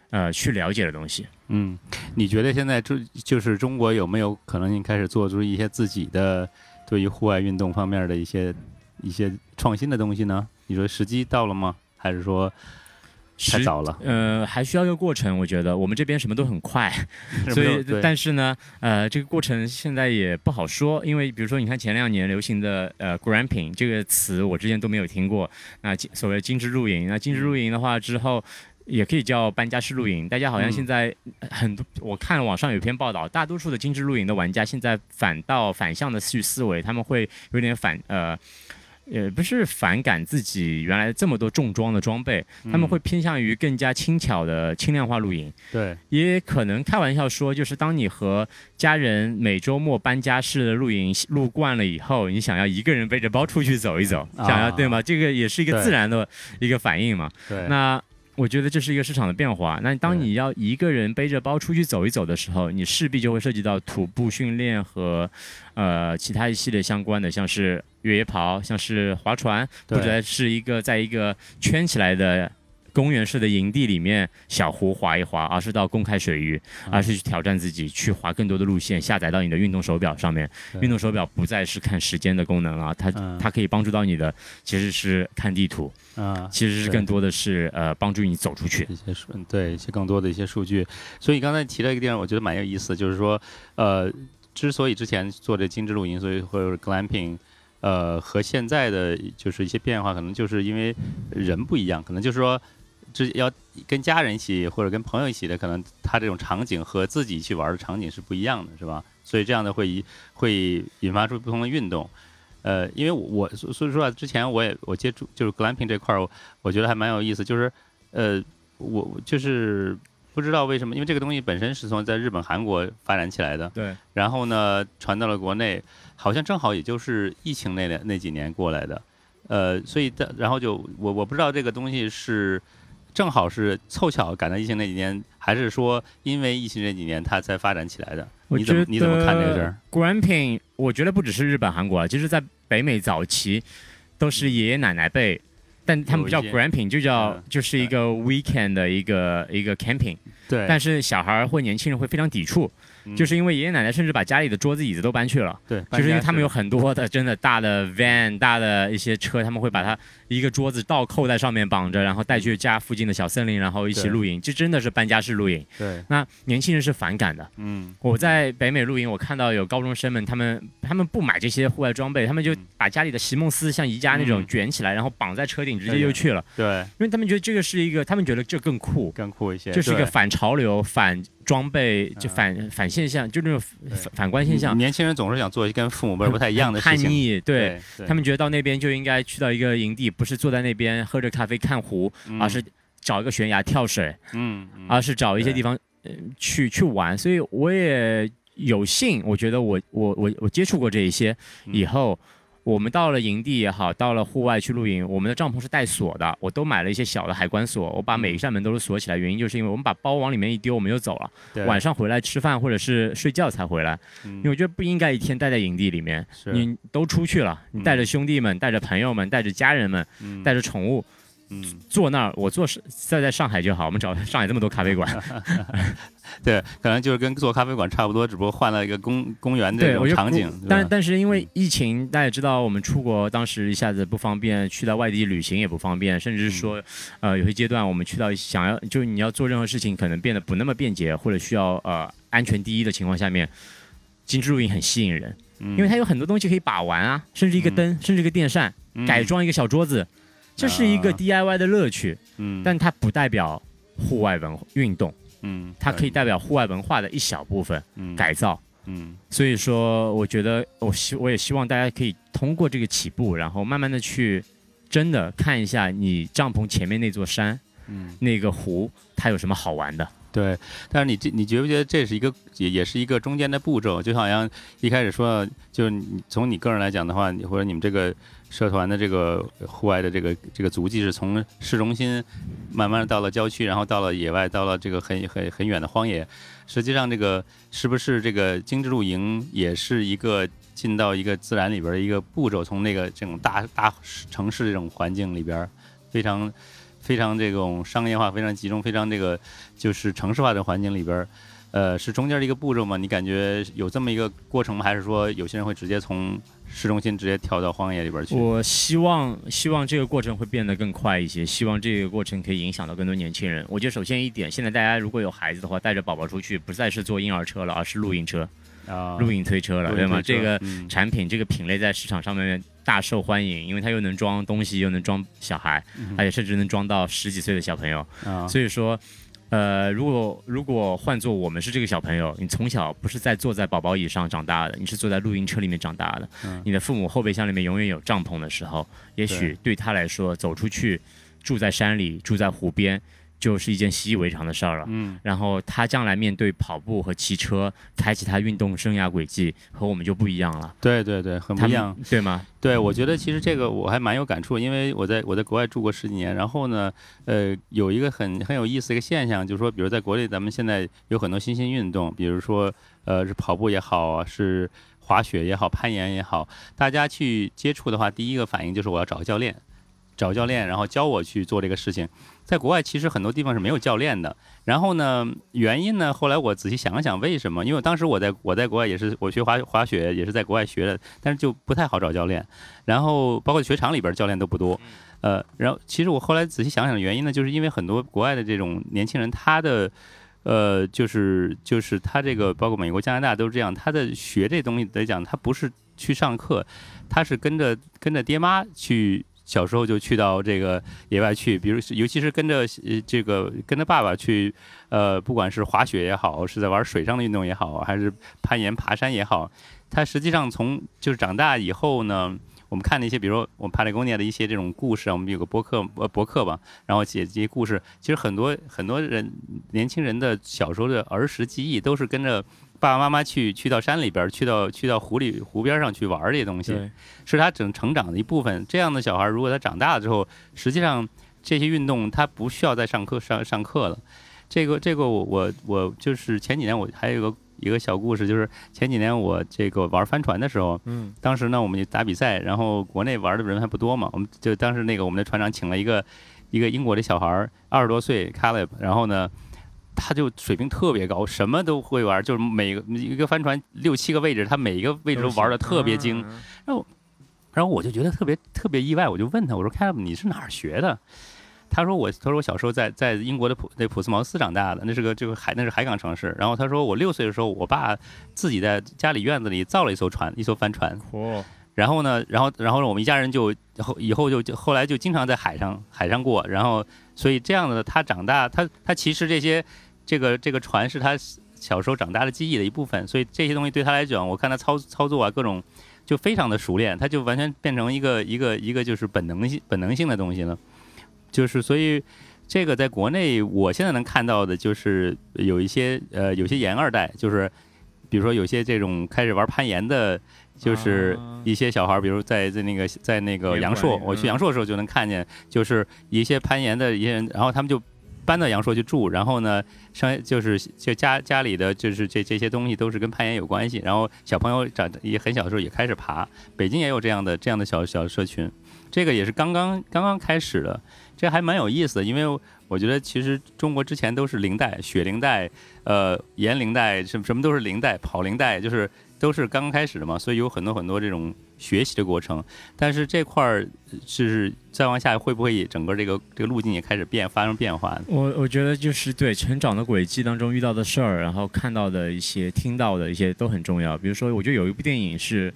呃，去了解的东西。嗯，你觉得现在中就是中国有没有可能性开始做出一些自己的对于户外运动方面的一些一些创新的东西呢？你说时机到了吗？还是说太早了？呃，还需要一个过程，我觉得我们这边什么都很快，[LAUGHS] 所以但是呢，呃，这个过程现在也不好说，因为比如说你看前两年流行的呃 “gramping” 这个词，我之前都没有听过。那所谓精致露营，那精致露营的话之后。也可以叫搬家式露营，大家好像嗯现在很多，我看网上有篇报道，大多数的精致露营的玩家现在反倒反向的去思维，他们会有点反呃，也，不是反感自己原来这么多重装的装备，他们嗯会偏向于更加轻巧的轻量化露营。对，也可能开玩笑说，就是当你和家人每周末搬家式的露营露惯了以后，你想要一个人背着包出去走一走，啊想要对吗？这个也是一个自然的一个反应嘛。对，那我觉得这是一个市场的变化。那当你要一个人背着包出去走一走的时候，你势必就会涉及到徒步训练和呃其他一系列相关的，像是越野跑，像是划船，或者是一个在一个圈起来的。公园式的营地里面小湖划一划，而是到公开水域，嗯而是去挑战自己，去划更多的路线，下载到你的运动手表上面。运动手表不再是看时间的功能了，它、嗯它可以帮助到你的，其实是看地图，啊，其实是更多的是呃帮助你走出去。一些数，嗯对一些更多的一些数据。所以刚才提了一个地方，我觉得蛮有意思，就是说，呃，之所以之前做这精致露营，所以或者是 glamping，呃，和现在的就是一些变化，可能就是因为人不一样，可能就是说。这要跟家人一起或者跟朋友一起的，可能他这种场景和自己去玩的场景是不一样的，是吧？所以这样的会会引发出不同的运动。呃，因为我所所以说啊，之前我也我接触就是 glamping 这块儿，我我觉得还蛮有意思，就是呃，我我就是不知道为什么，因为这个东西本身是从在日本、韩国发展起来的，对，然后呢传到了国内，好像正好也就是疫情那两那几年过来的，呃，所以的然后就我我不知道这个东西是正好是凑巧赶到疫情那几年，还是说因为疫情这几年它才发展起来的？我你怎么觉你怎么看这个事得儿？？Gramping，我觉得不只是日本、韩国啊，其实在北美早期都是爷爷奶奶辈，但他们不叫有一些 Glamping，就叫嗯就是一个 weekend 的一个一个 camping，对，但是小孩儿或年轻人会非常抵触。就是因为爷爷奶奶甚至把家里的桌子椅子都搬去了，对，就是因为他们有很多的真的大的 van 大的一些车，他们会把它一个桌子倒扣在上面绑着，然后带去家附近的小森林，然后一起露营，这真的是搬家式露营。对，那年轻人是反感的。嗯，我在北美露营，我看到有高中生们，他们他们不买这些户外装备，他们就把家里的席梦思像宜家那种卷起来，然后绑在车顶，直接就去了。对，因为他们觉得这个是一个，他们觉得这更酷，更酷一些，就是一个反潮流、反装备，就反反现象，就那种反反观现象。年轻人总是想做跟父母辈不太一样的事情，叛逆，对。他们觉得到那边就应该去到一个营地，不是坐在那边喝着咖啡看湖，而是找一个悬崖跳水，嗯，而是找一些地方去去玩。所以我也有幸，我觉得我我我我接触过这一些以后。我们到了营地也好，到了户外去露营，我们的帐篷是带锁的，我都买了一些小的海关锁，我把每一扇门都是锁起来。原因就是因为我们把包往里面一丢，我们就走了，晚上回来吃饭或者是睡觉才回来。因为我觉得不应该一天待在营地里面，你都出去了，你带着兄弟们、带着朋友们、带着家人们、带着宠物。嗯，坐那儿，我坐是在在上海就好。我们找上海这么多咖啡馆，[LAUGHS] 对，可能就是跟做咖啡馆差不多，只不过换了一个公 [LAUGHS] 公园这种场景。但但是因为疫情，大家也知道，我们出国当时一下子不方便，去到外地旅行也不方便，甚至是说，呃，有些阶段我们去到想要，就是你要做任何事情，可能变得不那么便捷，或者需要呃安全第一的情况下面，精致露营很吸引人，因为它有很多东西可以把玩啊，甚至一个灯，甚至一个电扇，改装一个小桌子。这是一个 DIY 的乐趣，嗯，但它不代表户外文运动，嗯，它可以代表户外文化的一小部分，嗯，改造，嗯，所以说，我觉得我希我也希望大家可以通过这个起步，然后慢慢的去真的看一下你帐篷前面那座山，嗯，那个湖它有什么好玩的。对，但是你这你觉不觉得这是一个也也是一个中间的步骤？就好像一开始说，就是你从你个人来讲的话，你或者你们这个社团的这个户外的这个这个足迹是从市中心慢慢到了郊区，然后到了野外，到了这个很很很远的荒野。实际上，这个是不是这个精致露营也是一个进到一个自然里边的一个步骤？从那个这种大大城市这种环境里边，非常。非常这种商业化、非常集中、非常这个就是城市化的环境里边，呃，是中间的一个步骤吗？你感觉有这么一个过程吗？还是说有些人会直接从市中心直接跳到荒野里边去？我希望希望这个过程会变得更快一些，希望这个过程可以影响到更多年轻人。我觉得首先一点，现在大家如果有孩子的话，带着宝宝出去，不再是坐婴儿车了，而是露营车。啊，露营推车了，对吗？这个产品这个品类在市场上面大受欢迎，因为它又能装东西，又能装小孩，而且甚至能装到十几岁的小朋友。所以说，呃，如果如果换做我们是这个小朋友，你从小不是在坐在宝宝椅上长大的，你是坐在露营车里面长大的，你的父母后备箱里面永远有帐篷的时候，也许对他来说，走出去，住在山里，住在湖边。就是一件习以为常的事儿了。嗯，然后他将来面对跑步和骑车，开启他运动生涯轨迹，和我们就不一样了。对对对，很不一样，对吗？对，我觉得其实这个我还蛮有感触，因为我在我在国外住过十几年，然后呢，呃，有一个很很有意思的一个现象，就是说，比如在国内，咱们现在有很多新兴运动，比如说，呃，是跑步也好，是滑雪也好，攀岩也好，大家去接触的话，第一个反应就是我要找个教练。找教练，然后教我去做这个事情。在国外，其实很多地方是没有教练的。然后呢，原因呢？后来我仔细想了想，为什么？因为当时我在我在国外也是，我学滑滑雪也是在国外学的，但是就不太好找教练。然后包括雪场里边教练都不多。呃，然后其实我后来仔细想想，原因呢，就是因为很多国外的这种年轻人，他的呃，就是就是他这个，包括美国、加拿大都是这样，他的学这东西来讲，他不是去上课，他是跟着跟着爹妈去。小时候就去到这个野外去，比如尤其是跟着这个跟着爸爸去，呃，不管是滑雪也好，是在玩水上的运动也好，还是攀岩爬山也好，他实际上从就是长大以后呢，我们看那些，比如说我们帕雷贡尼亚的一些这种故事啊，我们有个博客呃博客吧，然后写这些故事，其实很多很多人年轻人的小时候的儿时记忆都是跟着。爸爸妈妈去去到山里边，去到去到湖里湖边上去玩这些东西，是他整成长的一部分。这样的小孩，如果他长大了之后，实际上这些运动他不需要再上课上上课了。这个这个我我我就是前几年我还有一个一个小故事，就是前几年我这个玩帆船的时候，嗯，当时呢我们就打比赛，然后国内玩的人还不多嘛，我们就当时那个我们的船长请了一个一个英国的小孩，二十多岁 Caleb，然后呢。他就水平特别高，什么都会玩，就是每个一个帆船六七个位置，他每一个位置都玩的特别精。然后，然后我就觉得特别特别意外，我就问他，我说 c a m 你是哪儿学的？他说我，他说我小时候在在英国的普那普斯茅斯长大的，那是个这个海那是海港城市。然后他说我六岁的时候，我爸自己在家里院子里造了一艘船，一艘帆船。哦。然后呢，然后然后我们一家人就后以后就就后来就经常在海上海上过。然后所以这样的他长大，他他其实这些这个这个船是他小时候长大的记忆的一部分。所以这些东西对他来讲，我看他操操作啊各种就非常的熟练，他就完全变成一个一个一个就是本能性本能性的东西了。就是所以，这个在国内，我现在能看到的就是有一些呃，有些研二代，就是比如说有些这种开始玩攀岩的，就是一些小孩，比如在在那个在那个阳朔，我去阳朔的时候就能看见，就是一些攀岩的一些人，然后他们就搬到阳朔去住，然后呢，上就是就家家里的就是这这些东西都是跟攀岩有关系，然后小朋友长也很小的时候也开始爬，北京也有这样的这样的小小社群，这个也是刚刚刚刚开始的。这还蛮有意思的，因为我觉得其实中国之前都是零带、雪零带、呃岩零带，什么什么都是零带、跑零带，就是都是刚刚开始的嘛，所以有很多很多这种学习的过程。但是这块儿是再往下会不会也整个这个这个路径也开始变发生变化？我我觉得就是对成长的轨迹当中遇到的事儿，然后看到的一些、听到的一些都很重要。比如说，我觉得有一部电影是，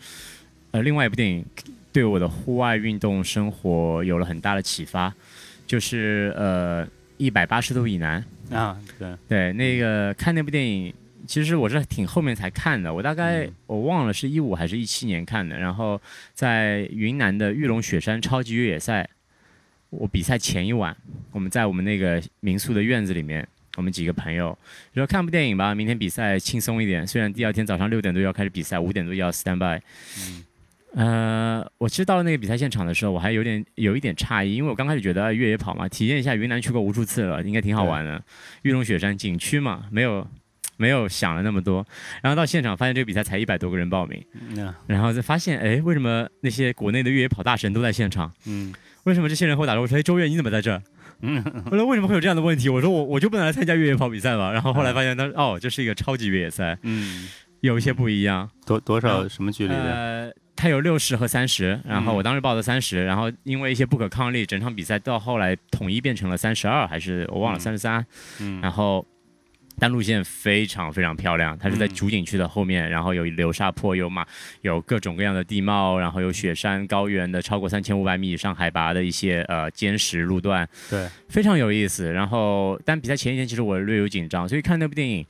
呃，另外一部电影对我的户外运动生活有了很大的启发。就是呃一百八十度以南啊，对对，那个看那部电影，其实我是挺后面才看的，我大概我忘了是一五还是一七年看的。然后在云南的玉龙雪山超级越野赛，我比赛前一晚，我们在我们那个民宿的院子里面，我们几个朋友说看部电影吧，明天比赛轻松一点。虽然第二天早上六点多要开始比赛，五点多要 stand by。嗯呃，我其实到了那个比赛现场的时候，我还有点有一点诧异，因为我刚开始觉得越野跑嘛，体验一下云南去过无数次了，应该挺好玩的。玉龙雪山景区嘛，没有没有想了那么多。然后到现场发现这个比赛才一百多个人报名，然后再发现，哎，为什么那些国内的越野跑大神都在现场？嗯，为什么这些人会打招呼说，哎，周越你怎么在这？[LAUGHS] 嗯，后来为什么会有这样的问题？我说我我就不能来参加越野跑比赛吗？然后后来发现，他哦，这是一个超级越野赛，嗯，有一些不一样。多多少什么距离的？它有六十和三十，然后我当时报的三十，然后因为一些不可抗力，整场比赛到后来统一变成了三十二，还是我忘了三十三。嗯，然后但路线非常非常漂亮，它是在主景区的后面，然后有流沙坡，有马，有各种各样的地貌，然后有雪山高原的超过三千五百米以上海拔的一些呃坚实路段，对，非常有意思。然后但比赛前一天其实我略有紧张，所以看那部电影。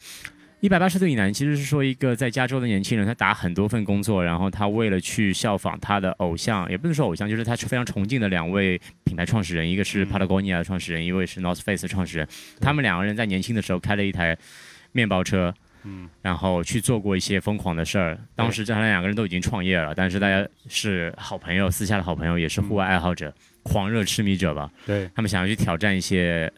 一百八十度以南，其实是说一个在加州的年轻人，他打很多份工作，然后他为了去效仿他的偶像，也不能说偶像，就是他非常崇敬的两位品牌创始人，一个是 Patagonia 的创始人，一位是 North Face 的创始人。他们两个人在年轻的时候开了一台面包车，嗯，然后去做过一些疯狂的事儿。当时他们两个人都已经创业了，但是大家是好朋友，私下的好朋友，也是户外爱好者、狂热痴迷者吧。对他们想要去挑战一些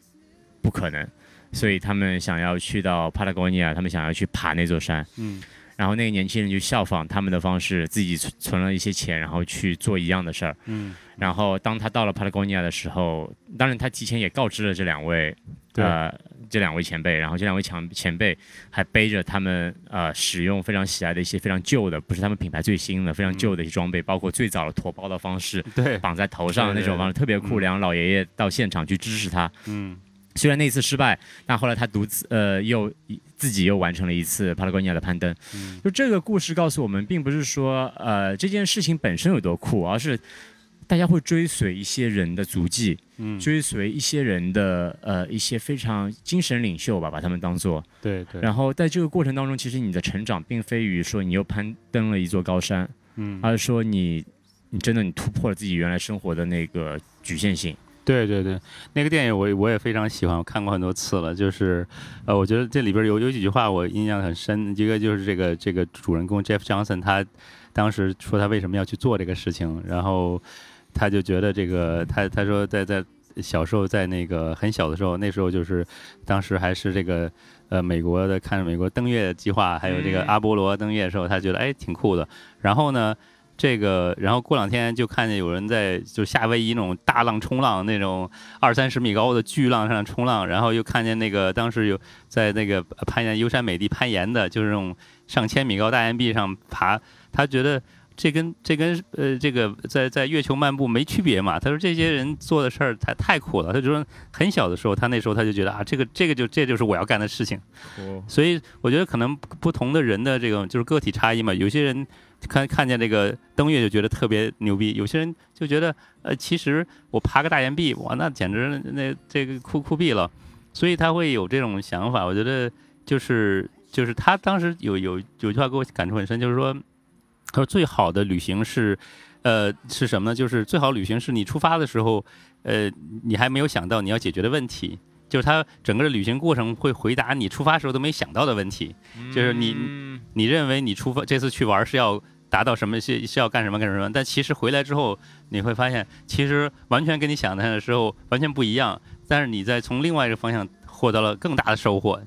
不可能。所以他们想要去到帕拉戈尼亚，他们想要去爬那座山。嗯，然后那个年轻人就效仿他们的方式，自己存存了一些钱，然后去做一样的事儿。嗯，然后当他到了帕拉戈尼亚的时候，当然他提前也告知了这两位，呃，这两位前辈。然后这两位前前辈还背着他们呃使用非常喜爱的一些非常旧的，不是他们品牌最新的，非常旧的一些装备，包括最早的驮包的方式，对，绑在头上的那种方式特别酷。两个老爷爷到现场去支持他。嗯。虽然那次失败，但后来他独自呃又自己又完成了一次帕拉圭尼亚的攀登。就这个故事告诉我们，并不是说呃这件事情本身有多酷，而是大家会追随一些人的足迹，追随一些人的呃一些非常精神领袖吧，把他们当做对对。然后在这个过程当中，其实你的成长并非于说你又攀登了一座高山，嗯，而是说你你真的你突破了自己原来生活的那个局限性。对对对，那个电影我我也非常喜欢，我看过很多次了。就是，呃，我觉得这里边有有几句话我印象很深。一个就是这个这个主人公 Jeff Johnson，他当时说他为什么要去做这个事情，然后他就觉得这个他他说在在小时候在那个很小的时候，那时候就是当时还是这个呃美国的看着美国登月计划，还有这个阿波罗登月的时候，他觉得哎挺酷的。然后呢？这个，然后过两天就看见有人在就夏威夷那种大浪冲浪那种二三十米高的巨浪上冲浪，然后又看见那个当时有在那个攀岩优山美地攀岩的，就是那种上千米高大岩壁上爬，他觉得这跟 [LAUGHS] 这跟呃这个在在月球漫步没区别嘛。他说这些人做的事儿太太苦了。他就说很小的时候，他那时候他就觉得啊，这个这个就这就是我要干的事情。所以我觉得可能不同的人的这种就是个体差异嘛，有些人。看看见这个登月就觉得特别牛逼，有些人就觉得，呃，其实我爬个大岩壁，哇，那简直那这个酷酷毙了，所以他会有这种想法。我觉得就是就是他当时有有有句话给我感触很深，就是说，他说最好的旅行是，呃，是什么呢？就是最好旅行是你出发的时候，呃，你还没有想到你要解决的问题，就是他整个的旅行过程会回答你出发时候都没想到的问题，就是你你认为你出发这次去玩是要。达到什么是是要干什么干什么，但其实回来之后你会发现，其实完全跟你想的时候完全不一样。但是你在从另外一个方向获得了更大的收获，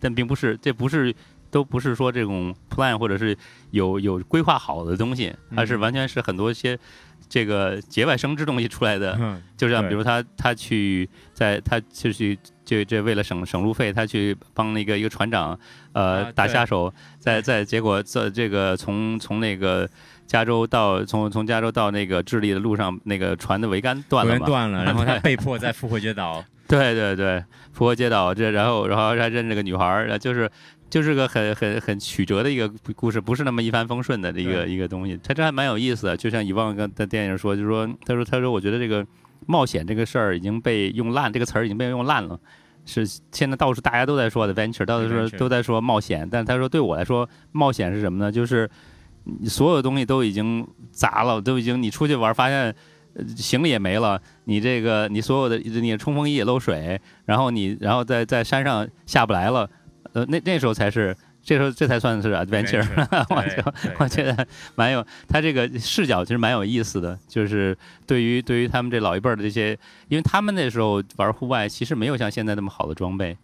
但并不是这不是都不是说这种 plan 或者是有有规划好的东西，而是完全是很多些这个节外生枝东西出来的。就像比如他他去在他就去。就这为了省省路费，他去帮那个一个船长，呃，打下手，在在结果这这个从从那个加州到从从加州到那个智利的路上，那个船的桅杆断了断了，[LAUGHS] 然后他被迫在复活节岛。对对对，复活节岛这，然后然后他认这个女孩儿，就是就是个很很很曲折的一个故事，不是那么一帆风顺的一个一个东西。他这还蛮有意思的，就像以往跟在电影说，就是说，他说他说我觉得这个冒险这个事儿已经被用烂，这个词儿已经被用烂了。是现在到处大家都在说的 venture，到处说都在说冒险，但他说对我来说，冒险是什么呢？就是所有东西都已经砸了，都已经你出去玩发现行李也没了，你这个你所有的你的冲锋衣也漏水，然后你然后在在山上下不来了，呃，那那时候才是。这时候这才算是 adventure，[LAUGHS] 我觉得我觉得蛮有，他这个视角其实蛮有意思的，就是对于对于他们这老一辈的这些，因为他们那时候玩户外其实没有像现在那么好的装备，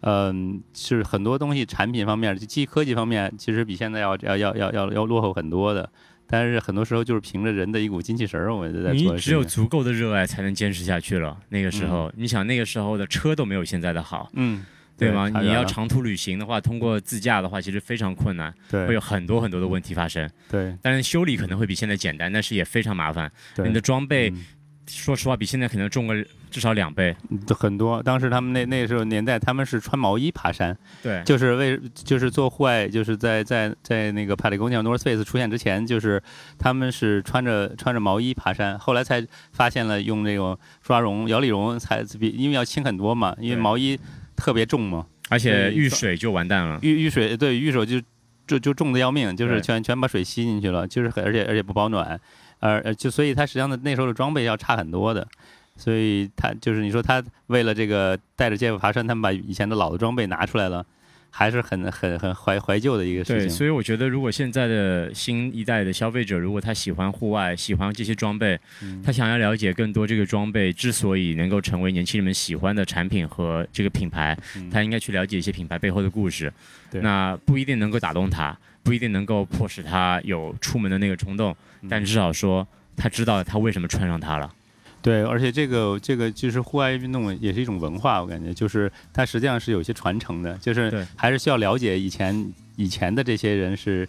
嗯，是很多东西产品方面，机科技方面其实比现在要要要要要要落后很多的，但是很多时候就是凭着人的一股精气神儿，我们在做你只有足够的热爱才能坚持下去了。那个时候，你想那个时候的车都没有现在的好，嗯。对吗？你要长途旅行的话，通过自驾的话，其实非常困难，会有很多很多的问题发生。对，但是修理可能会比现在简单，但是也非常麻烦。你的装备，说实话，比现在可能重个至少两倍，很多。当时他们那那时候年代，他们是穿毛衣爬山，对，就是为就是做户外，就是在在在那个 Patagonia North Face 出现之前，就是他们是穿着穿着毛衣爬山，后来才发现了用那种抓绒、摇粒绒才比，因为要轻很多嘛，因为毛衣。特别重嘛，而且遇水就完蛋了。遇遇水，对遇水就就就重的要命，就是全全把水吸进去了，就是而且而且不保暖，而就所以他实际上的那时候的装备要差很多的，所以他就是你说他为了这个带着杰夫爬山，他们把以前的老的装备拿出来了。还是很很很怀怀旧的一个事情。对，所以我觉得，如果现在的新一代的消费者，如果他喜欢户外，喜欢这些装备，他想要了解更多这个装备之所以能够成为年轻人们喜欢的产品和这个品牌，他应该去了解一些品牌背后的故事。对，那不一定能够打动他，不一定能够迫使他有出门的那个冲动，但至少说他知道他为什么穿上它了。对，而且这个这个就是户外运动也是一种文化，我感觉就是它实际上是有些传承的，就是还是需要了解以前以前的这些人是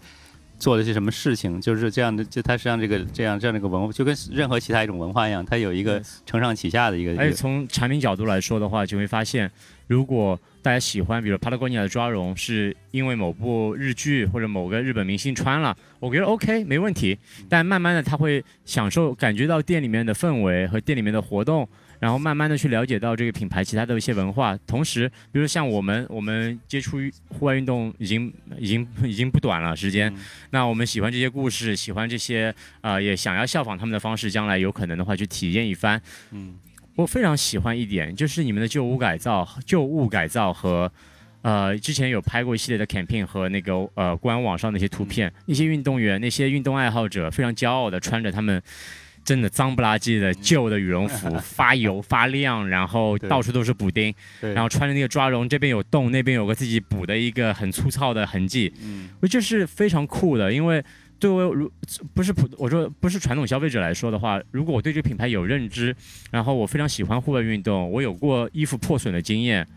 做了些什么事情，就是这样的，就它实际上这个这样这样的一个文化，就跟任何其他一种文化一样，它有一个承上启下的一个。而且从产品角度来说的话，就会发现如果。大家喜欢，比如 Patagonia 的抓绒，是因为某部日剧或者某个日本明星穿了，我觉得 OK 没问题。但慢慢的他会享受感觉到店里面的氛围和店里面的活动，然后慢慢的去了解到这个品牌其他的一些文化。同时，比如像我们，我们接触户外运动已经已经已经不短了时间，那我们喜欢这些故事，喜欢这些啊，也想要效仿他们的方式，将来有可能的话去体验一番。嗯。我非常喜欢一点，就是你们的旧屋改造、旧物改造和，呃，之前有拍过一系列的 campaign 和那个呃官网上那些图片，那些运动员、那些运动爱好者非常骄傲的穿着他们真的脏不拉几的旧的羽绒服，发油发亮，然后到处都是补丁，然后穿着那个抓绒，这边有洞，那边有个自己补的一个很粗糙的痕迹，嗯，我就是非常酷的，因为。对我如不是普，我说不是传统消费者来说的话，如果我对这个品牌有认知，然后我非常喜欢户外运动，我有过衣服破损的经验，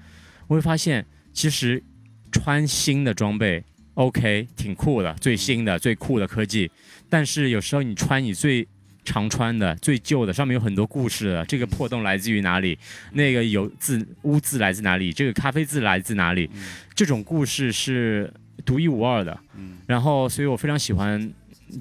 我会发现其实穿新的装备 OK 挺酷的，最新的最酷的科技，但是有时候你穿你最常穿的、最旧的，上面有很多故事的，这个破洞来自于哪里？那个油渍污渍来自哪里？这个咖啡渍来自哪里？这种故事是独一无二的。嗯，然后，所以我非常喜欢，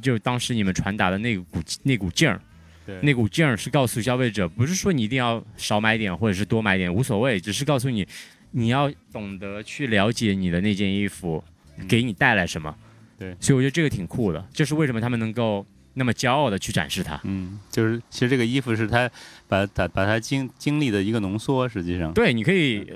就当时你们传达的那股那股劲儿，对，那股劲儿是告诉消费者，不是说你一定要少买点或者是多买点无所谓，只是告诉你，你要懂得去了解你的那件衣服给你带来什么。对，所以我觉得这个挺酷的，这是为什么他们能够那么骄傲的去展示它。嗯，就是其实这个衣服是他把把把他经经历的一个浓缩，实际上，对，你可以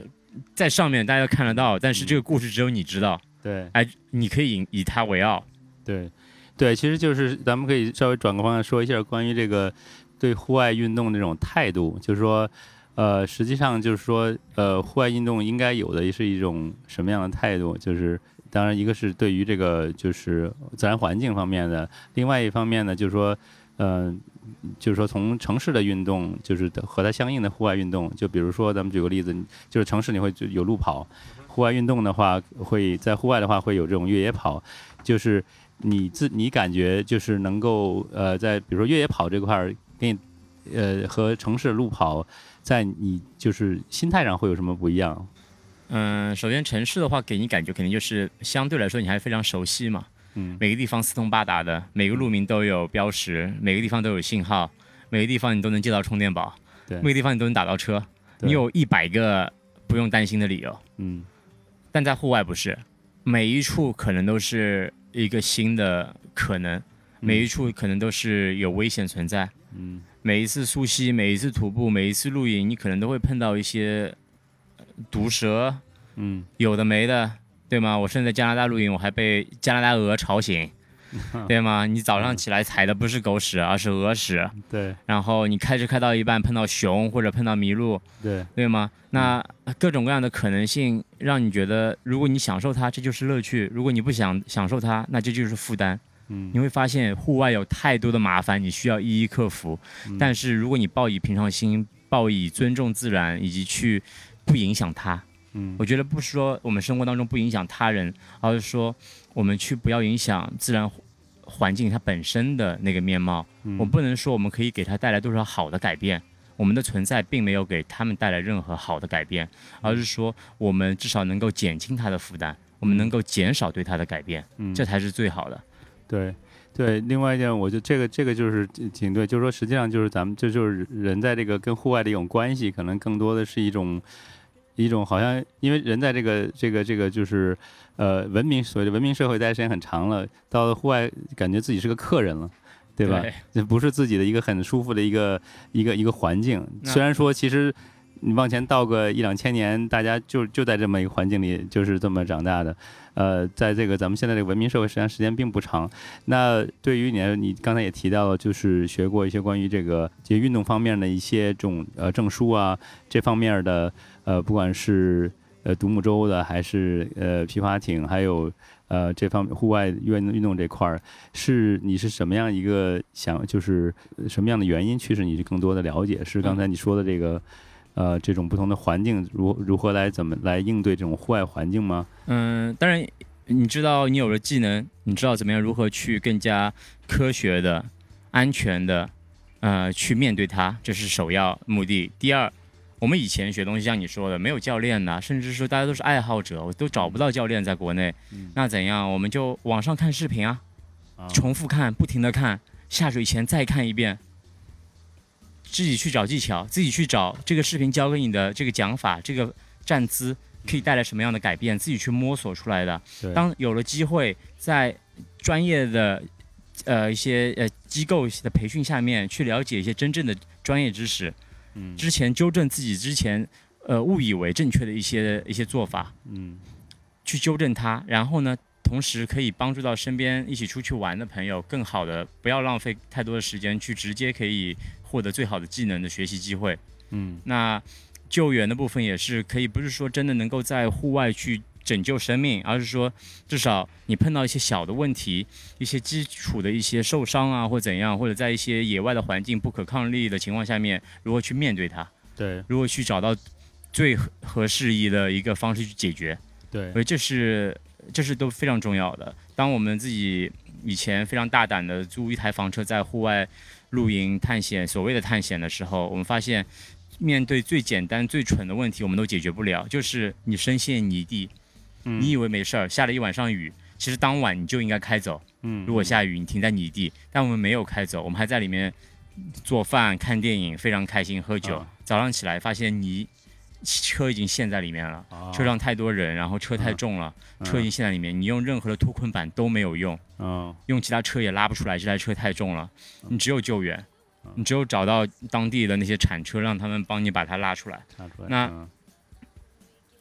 在上面大家都看得到，但是这个故事只有你知道。对，哎，你可以以以它为傲。对，对，其实就是咱们可以稍微转个方向说一下关于这个对户外运动这种态度，就是说，呃，实际上就是说，呃，户外运动应该有的是一种什么样的态度？就是当然一个是对于这个就是自然环境方面的，另外一方面呢，就是说，嗯、就是说从城市的运动，就是和它相应的户外运动，就比如说咱们举个例子，就是城市你会就有路跑，户外运动的话会在户外的话会有这种越野跑，就是你自你感觉就是能够呃在比如说越野跑这块儿给你呃和城市路跑在你就是心态上会有什么不一样？嗯，首先城市的话，给你感觉肯定就是相对来说你还非常熟悉嘛，嗯。每个地方四通八达的，每个路名都有标识，每个地方都有信号，每个地方你都能借到充电宝，对。每个地方你都能打到车，对。你有一百个不用担心的理由。嗯但在户外不是，每一处可能都是一个新的可能，每一处可能都是有危险存在。嗯每一次溯溪，每一次徒步，每一次露营，你可能都会碰到一些呃毒蛇，嗯有的没的，对吗？我甚至在加拿大露营，我还被加拿大鹅吵醒，[LAUGHS] 对吗？你早上起来踩的不是狗屎，而是鹅屎，对然后你开车开到一半碰到熊或者碰到麋鹿，对对吗？那各种各样的可能性，让你觉得，如果你享受它，这就是乐趣；如果你不想享受它，那这就是负担。嗯你会发现，户外有太多的麻烦，你需要一一克服。嗯但是如果你抱以平常心，抱以尊重自然，以及去不影响它，嗯我觉得不是说我们生活当中不影响他人，而是说我们去不要影响自然环境它本身的那个面貌。嗯我不能说我们可以给它带来多少好的改变，我们的存在并没有给他们带来任何好的改变，而是说我们至少能够减轻它的负担，我们能够减少对它的改变，嗯这才是最好的。对对，另外一点，我觉得这个这个就是挺对，就是说实际上就是咱们这就是人在这个跟户外的一种关系，可能更多的是一种一种好像，因为人在这个这个这个就是呃文明所谓的文明社会待的时间很长了，到了户外感觉自己是个客人了。对吧？这不是自己的一个很舒服的一个一个一个环境。虽然说，其实你往前倒个一两千年，大家就就在这么一个环境里，就是这么长大的。呃，在这个咱们现在这个文明社会，实际上时间并不长。那对于你，你刚才也提到了，就是学过一些关于这个这些运动方面的一些这种呃证书啊，这方面的呃，不管是呃独木舟的，还是呃皮划艇，还有呃这方面户外运运动这块儿，是你是什么样一个想，就是呃什么样的原因驱使你去更多的了解？是刚才你说的这个。呃，这种不同的环境如如何来怎么来应对这种户外环境吗？嗯，当然，你知道你有了技能，你知道怎么样如何去更加科学的、安全的，呃，去面对它，这是首要目的。第二，我们以前学东西，像你说的，没有教练呐、甚至说大家都是爱好者，我都找不到教练在国内。嗯那怎样？我们就网上看视频啊，啊重复看，不停的看，下水前再看一遍，自己去找技巧，自己去找这个视频教给你的这个讲法，这个站姿可以带来什么样的改变，自己去摸索出来的。当有了机会，在专业的呃一些呃机构的培训下面去了解一些真正的专业知识，嗯。之前纠正自己之前呃误以为正确的一些一些做法，嗯。去纠正它，然后呢，同时可以帮助到身边一起出去玩的朋友，更好的不要浪费太多的时间去直接可以获得最好的技能的学习机会。嗯。那救援的部分也是可以，不是说真的能够在户外去拯救生命，而是说至少你碰到一些小的问题，一些基础的一些受伤啊，或怎样，或者在一些野外的环境不可抗力的情况下面，如何去面对它，对如何去找到最合合适宜的一个方式去解决。对所以这是这是都非常重要的。当我们自己以前非常大胆的租一台房车在户外露营探险，所谓的探险的时候，我们发现面对最简单最蠢的问题，我们都解决不了，就是你深陷泥地，嗯。你以为没事儿，下了一晚上雨。其实当晚你就应该开走。嗯，如果下雨，你停在泥地，但我们没有开走，我们还在里面做饭、看电影，非常开心，喝酒。啊。早上起来发现泥车已经陷在里面了，哦车上太多人，然后车太重了，嗯车已经陷在里面，你用任何的脱困板都没有用，嗯用其他车也拉不出来，这台车太重了，你只有救援，嗯你只有找到当地的那些铲车，让他们帮你把它拉出来。查出来那嗯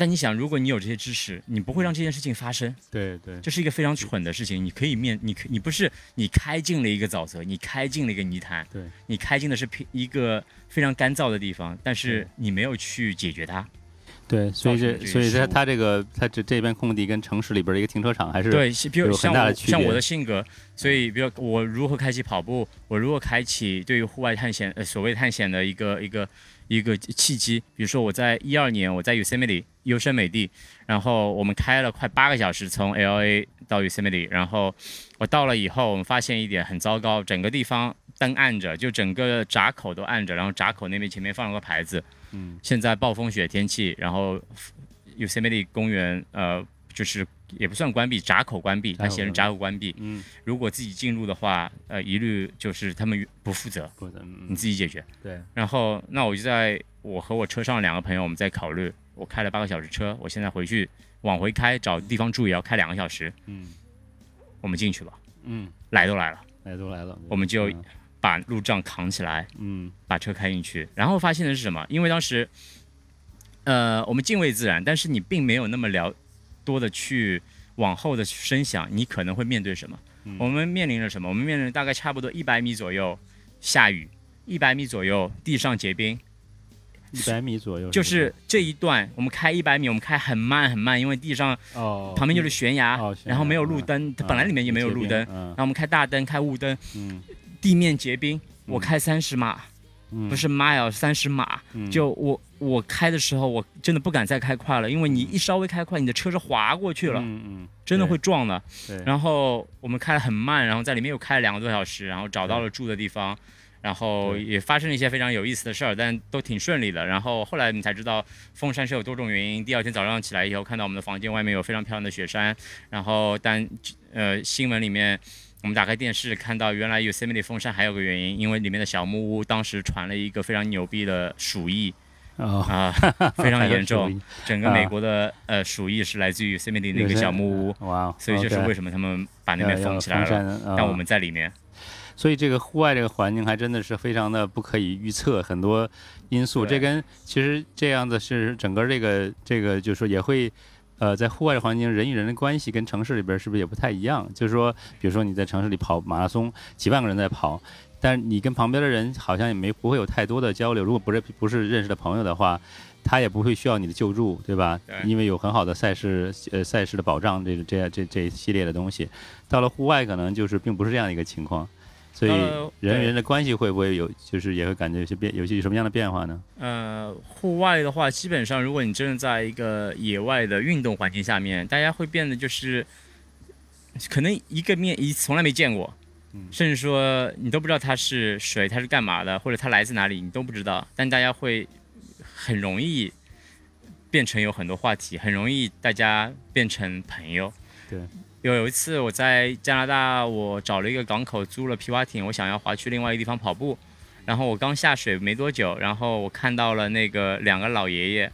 但你想，如果你有这些知识，你不会让这件事情发生，对对这是一个非常蠢的事情。你可以面，你可你不是你开进了一个沼泽，你开进了一个泥潭，对你开进的是平一个非常干燥的地方，但是你没有去解决它。对，所以造成的这这所以它它这个它这这边空地跟城市里边的一个停车场还是对，比如像我像我的性格，所以比如我如何开启跑步，我如何开启对于户外探险呃所谓探险的一个一个一个契机。比如说我在一二年我在 Yosemite 优胜美地，然后我们开了快八个小时从 LA 到 Yosemite，然后我到了以后，我们发现一点很糟糕，整个地方灯暗着，就整个闸口都暗着，然后闸口那边前面放了个牌子，嗯现在暴风雪天气，然后 Yosemite 公园呃就是也不算关闭，闸口关闭，它写成闸口关闭。嗯。如果自己进入的话，呃，一律就是他们不负责，负责嗯。你自己解决。对。然后那我就在我和我车上两个朋友，我们在考虑，我开了八个小时车，我现在回去往回开找地方住也要开两个小时，嗯。我们进去吧，嗯。来都来了，来都来了，我们就嗯。把路障扛起来，嗯。把车开进去，然后发现的是什么？因为当时，呃，我们敬畏自然，但是你并没有那么了多的去往后的深想，你可能会面对什么？嗯。我们面临着什么？我们面临着大概差不多一百米左右下雨，一百米左右地上结冰，一百米左右就是这一段我们开一百米，我们开很慢很慢，因为地上哦旁边就是悬崖，然后没有路灯，它本来里面也没有路灯，然嗯。后我们开大灯，开雾灯，嗯。地面结冰，我开三十码，嗯不是 mile 三十码。嗯就我我开的时候，我真的不敢再开快了，因为你一稍微开快，你的车是滑过去了，嗯嗯真的会撞的。然后我们开的很慢，然后在里面又开了两个多小时，然后找到了住的地方，然后也发生了一些非常有意思的事儿，但都挺顺利的。然后后来你才知道封山是有多种原因。第二天早上起来以后，看到我们的房间外面有非常漂亮的雪山，然后但呃新闻里面。我们打开电视看到，原来 Yosemite 封山还有个原因，因为里面的小木屋当时传了一个非常牛逼的鼠疫哦啊，[LAUGHS] 非常严重。整个美国的呃鼠疫是来自于 Yosemite 那个小木屋，哇哦，所以就是为什么他们把那边封起来了。了但我们在里面，所以这个户外这个环境还真的是非常的不可以预测，很多因素。这跟其实这样子是整个这个这个就是说也会。呃，在户外的环境，人与人的关系跟城市里边是不是也不太一样？就是说，比如说你在城市里跑马拉松，几万个人在跑，但是你跟旁边的人好像也没不会有太多的交流。如果不是不是认识的朋友的话，他也不会需要你的救助，对吧？对因为有很好的赛事呃赛事的保障，这这这这一系列的东西。到了户外，可能就是并不是这样一个情况，所以人与人的关系会不会有，就是也会感觉有些变，有些有什么样的变化呢？呃，户外的话，基本上如果你真的在一个野外的运动环境下面，大家会变得就是，可能一个面一从来没见过，嗯甚至说你都不知道他是谁，他是干嘛的，或者他来自哪里，你都不知道。但大家会很容易变成有很多话题，很容易大家变成朋友。对。有有一次我在加拿大，我找了一个港口租了皮划艇，我想要划去另外一个地方跑步。然后我刚下水没多久，然后我看到了那个两个老爷爷，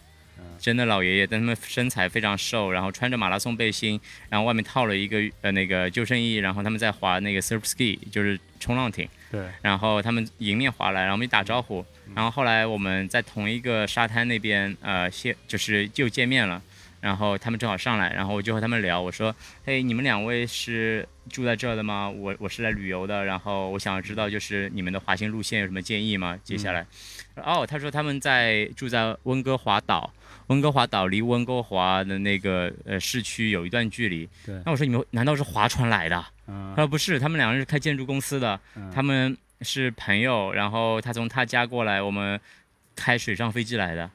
真的老爷爷，但他们身材非常瘦，然后穿着马拉松背心，然后外面套了一个呃那个救生衣，然后他们在划那个 surf ski，就是冲浪艇。对，然后他们迎面划来，然后我们就打招呼，然后后来我们在同一个沙滩那边，呃，现就是又见面了，然后他们正好上来，然后我就和他们聊，我说：“嘿，你们两位是住在这儿的吗？我我是来旅游的，然后我想要知道就是你们的滑行路线有什么建议吗？接下来，哦，他说他们在住在温哥华岛，温哥华岛离温哥华的那个呃市区有一段距离。对那我说你们难道是划船来的？嗯他说不是，他们两个人是开建筑公司的，他们是朋友，然后他从他家过来，我们开水上飞机来的。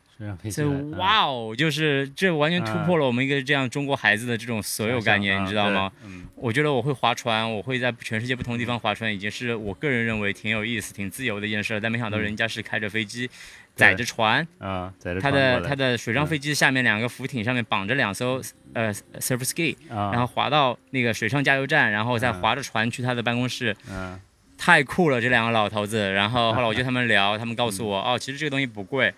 这哇哦，就是这完全突破了我们一个这样中国孩子的这种所有概念，你知道吗？？我觉得我会划船，我会在全世界不同地方划船，已经是我个人认为挺有意思、挺自由的一件事了。但没想到人家是开着飞机，载着船，啊，在这他的他的水上飞机下面两个浮艇上面绑着两艘呃 surf ski，啊，然后滑到那个水上加油站，然后再嗯划着船去他的办公室，嗯太酷了，这两个老头子。然后后来我就跟他们聊，他们告诉我，哦，其实这个东西不贵。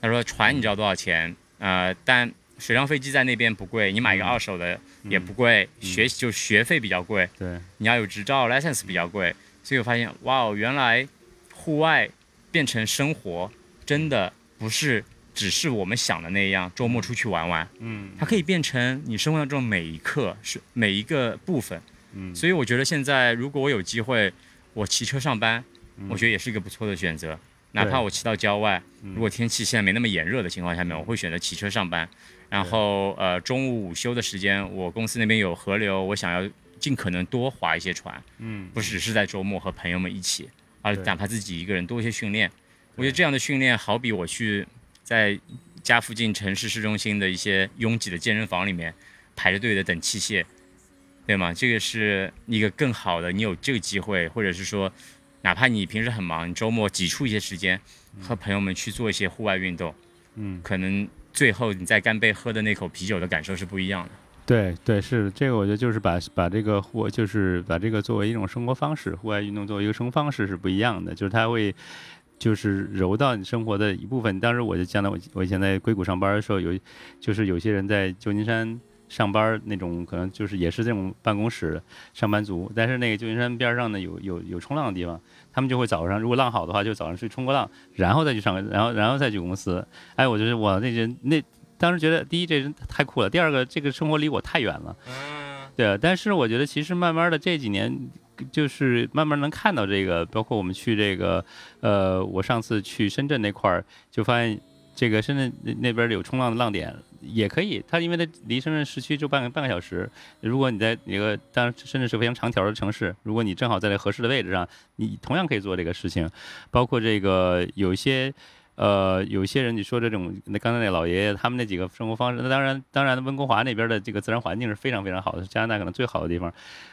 他说船你知道多少钱？呃，但水上飞机在那边不贵，你买一个二手的也不贵，学习就学费比较贵，对，你要有执照 license 比较贵。所以我发现，哇哦，原来户外变成生活，真的不是只是我们想的那样，周末出去玩玩，嗯它可以变成你生活当中每一刻是每一个部分。嗯，所以我觉得现在如果我有机会，我骑车上班，嗯我觉得也是一个不错的选择。哪怕我骑到郊外，嗯如果天气现在没那么炎热的情况下面，我会选择骑车上班。然后呃，中午午休的时间，我公司那边有河流，我想要尽可能多划一些船，嗯不只是在周末和朋友们一起，而对哪怕自己一个人多一些训练。我觉得这样的训练好比我去在家附近城市市中心的一些拥挤的健身房里面排着队的等器械，对吗？这个是一个更好的，你有这个机会，或者是说，哪怕你平时很忙，你周末挤出一些时间和朋友们去做一些户外运动，嗯，可能最后你在干杯喝的那口啤酒的感受是不一样的。对对是这个，我觉得就是把把这个户就是把这个作为一种生活方式，户外运动作为一个生活方式是不一样的，就是它会就是揉到你生活的一部分。当时我就讲到我我以前在硅谷上班的时候，有就是有些人在旧金山上班那种，可能就是也是这种办公室上班族，但是那个旧金山边上呢有有有冲浪的地方，他们就会早上如果浪好的话，就早上去冲个浪，然后再去上班，然后然后再去公司。哎，我就是我那人那当时觉得第一这人太酷了，第二个这个生活离我太远了。嗯，对，但是我觉得其实慢慢的这几年，就是慢慢能看到这个，包括我们去这个，呃，我上次去深圳那块儿，就发现这个深圳那那边有冲浪的浪点，也可以。它因为它离深圳市区就半个半个小时，如果你在一个，当然深圳是非常长条的城市，如果你正好在那合适的位置上，你同样可以做这个事情。包括这个有一些。呃，有一些人你说这种，那刚才那老爷爷他们那几个生活方式，那当然，当然温哥华那边的这个自然环境是非常非常好的，是加拿大可能最好的地方。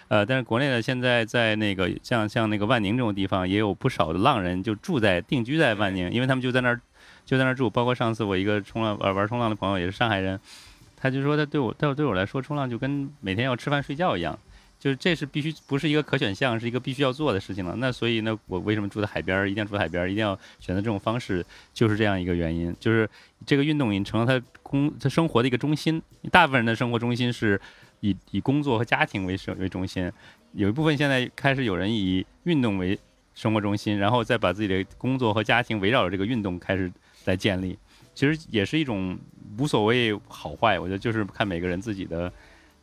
呃，但是国内呢，现在在那个像像那个万宁这种地方，也有不少的浪人就住在定居在万宁，因为他们就在那儿就在那儿住。包括上次我一个冲浪玩玩冲浪的朋友也是上海人，他就说他对我对我对我来说，冲浪就跟每天要吃饭睡觉一样。就是这是必须不是一个可选项，是一个必须要做的事情了。那所以呢，我为什么住在海边儿，一定要住在海边儿，一定要选择这种方式，就是这样一个原因。就是这个运动已经成了他工他生活的一个中心。大部分人的生活中心是以以工作和家庭为生为中心，有一部分现在开始有人以运动为生活中心，然后再把自己的工作和家庭围绕着这个运动开始来建立。其实也是一种无所谓好坏，我觉得就是看每个人自己的。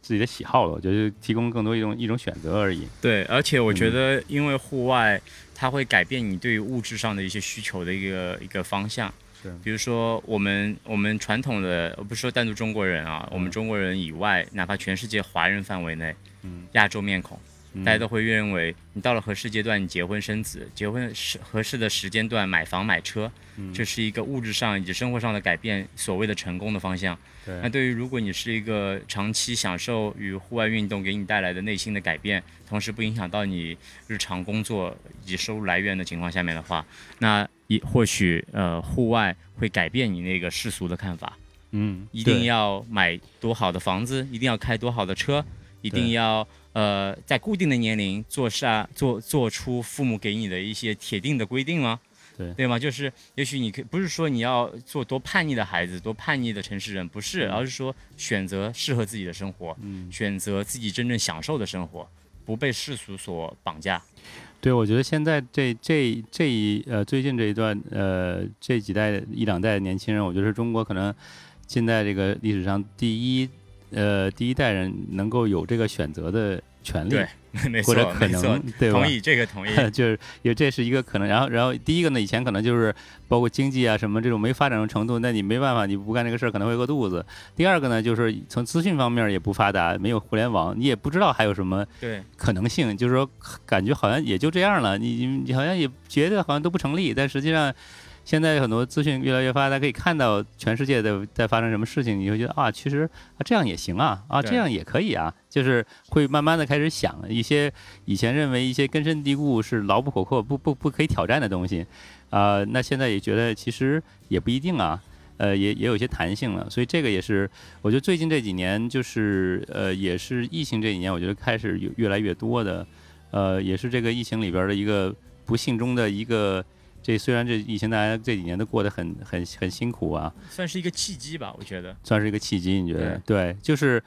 自己的喜好了，我觉得提供更多一种一种选择而已。对，而且我觉嗯得，因为户外，它会改变你对于物质上的一些需求的一个一个方向。是比如说我们我们传统的，我不是说单独中国人啊，我们中国人以外，哪怕全世界华人范围内，嗯，亚洲面孔，嗯大家都会认为你到了合适阶段，你结婚生子，结婚适合适的时间段买房买车，嗯。这是一个物质上以及生活上的改变，所谓的成功的方向。那对对于如果你是一个长期享受与户外运动给你带来的内心的改变，同时不影响到你日常工作以及收入来源的情况下面的话，那也或许呃户外会改变你那个世俗的看法，嗯，一定要买多好的房子，一定要开多好的车，一定要呃在固定的年龄做下做做出父母给你的一些铁定的规定吗？对对吗？就是也许你可不是说你要做多叛逆的孩子，多叛逆的城市人，不是，而是说选择适合自己的生活，嗯，选择自己真正享受的生活，不被世俗所绑架。对，我觉得现在这这这一呃最近这一段呃这几代一两代的年轻人，我觉得是中国可能近代这个历史上第一呃第一代人能够有这个选择的权利。对，[LAUGHS] 或者可能 [LAUGHS] 对吧同意这个同意。[LAUGHS] 就是因为这是一个可能，然后然后第一个呢，以前可能就是包括经济啊什么这种没发展成程度，那你没办法，你不干这个事儿可能会饿肚子。第二个呢，就是从资讯方面也不发达，没有互联网，你也不知道还有什么对，可能性，就是说感觉好像也就这样了，你你你好像也觉得好像都不成立，但实际上。现在很多资讯越来越发达，可以看到全世界在在发生什么事情，你会觉得啊，其实啊这样也行啊，啊这样也可以啊，就是会慢慢的开始想一些以前认为一些根深蒂固是牢不可破、不不不可以挑战的东西，啊、那现在也觉得其实也不一定啊，呃，也也有些弹性了，所以这个也是我觉得最近这几年就是呃，也是疫情这几年，我觉得开始有越来越多的，呃，也是这个疫情里边的一个不幸中的一个。这虽然这疫情大家这几年都过得很很很辛苦啊，算是一个契机吧，我觉得。算是一个契机，你觉得？对，就是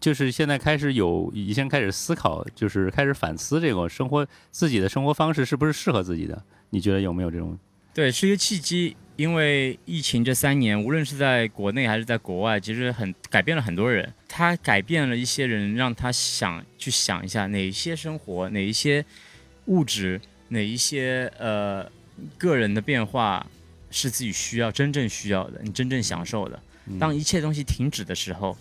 就是现在开始有，已经开始思考，就是开始反思这个生活自己的生活方式是不是适合自己的？你觉得有没有这种？对，是一个契机，因为疫情这三年，无论是在国内还是在国外，其实很改变了很多人。他改变了一些人，让他想去想一下哪一些生活，哪一些物质，哪一些呃个人的变化是自己需要、真正需要的，你真正享受的。当一切东西停止的时候，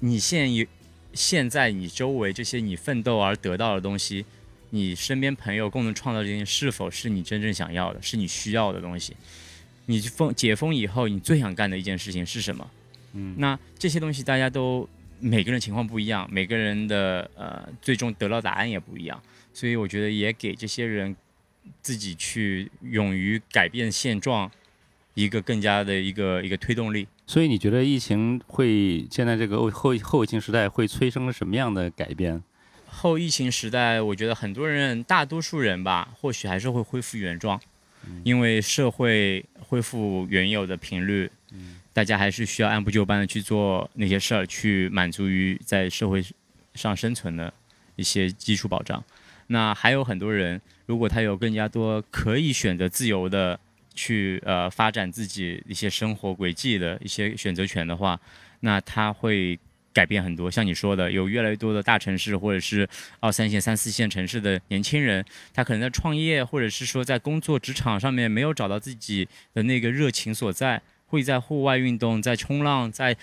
你现有现在你周围这些你奋斗而得到的东西，你身边朋友共同创造这些，是否是你真正想要的，是你需要的东西？你封解封以后，你最想干的一件事情是什么？嗯，那这些东西大家都每个人情况不一样，每个人的呃最终得到答案也不一样，所以我觉得也给这些人自己去勇于改变现状一个更加的一个一个推动力。所以你觉得疫情会现在这个后后后疫情时代会催生什么样的改变？后疫情时代，我觉得很多人，大多数人吧，或许还是会恢复原状，因为社会恢复原有的频率，大家还是需要按部就班的去做那些事儿，去满足于在社会上生存的一些基础保障。那还有很多人，如果他有更加多可以选择自由的去呃发展自己一些生活轨迹的一些选择权的话，那他会改变很多。像你说的，有越来越多的大城市或者是二三线、三四线城市的年轻人，他可能在创业或者是说在工作职场上面没有找到自己的那个热情所在，会在户外运动、在冲浪、在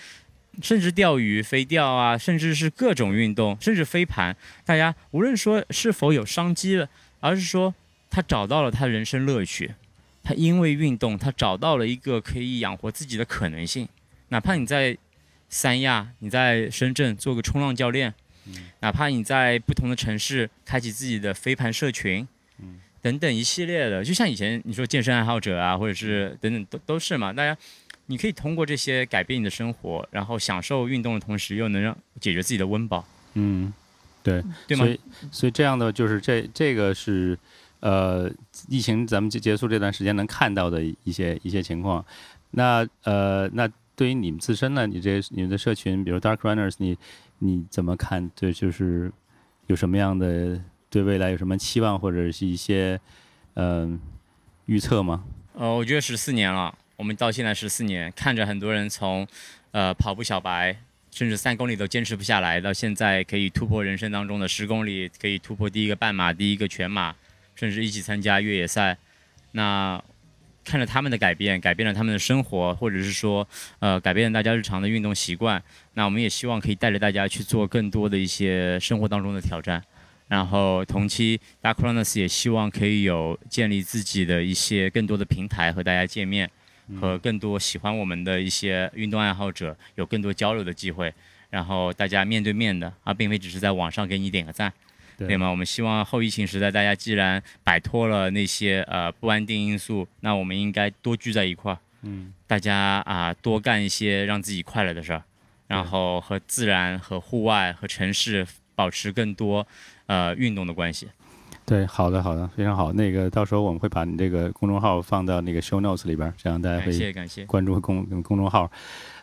甚至钓鱼、飞钓啊，甚至是各种运动，甚至飞盘，大家无论说是否有商机了，而是说他找到了他人生乐趣，他因为运动，他找到了一个可以养活自己的可能性。哪怕你在三亚，你在深圳做个冲浪教练，哪怕你在不同的城市开启自己的飞盘社群，等等一系列的，就像以前你说健身爱好者啊，或者是等等都都是嘛，大家。你可以通过这些改变你的生活，然后享受运动的同时，又能让解决自己的温饱，嗯，对，对吗所？以所以这样的就是这这个是呃疫情咱们结结束这段时间能看到的一些一些情况。那呃那对于你们自身呢，你这你们的社群，比如 Dark Runners，你你怎么看？对，就是有什么样的对未来有什么期望，或者是一些嗯、预测吗？呃，我觉得十四年了，我们到现在十四年，看着很多人从呃跑步小白，甚至三公里都坚持不下来，到现在可以突破人生当中的十公里，可以突破第一个半马、第一个全马，甚至一起参加越野赛。那看着他们的改变，改变了他们的生活，或者是说呃改变了大家日常的运动习惯。那我们也希望可以带着大家去做更多的一些生活当中的挑战。然后同期 Dark Runners 也希望可以有建立自己的一些更多的平台和大家见面，和更多喜欢我们的一些运动爱好者有更多交流的机会，然后大家面对面的，而并非只是在网上给你点个赞，对对吗？我们希望后疫情时代，大家既然摆脱了那些呃不安定因素，那我们应该多聚在一块儿，嗯，大家啊、多干一些让自己快乐的事儿，然后和自然、和户外、和城市保持更多呃运动的关系。对，好的好的，非常好。那个到时候我们会把你这个公众号放到那个 show notes 里边儿，这样大家感会。关注公公众号。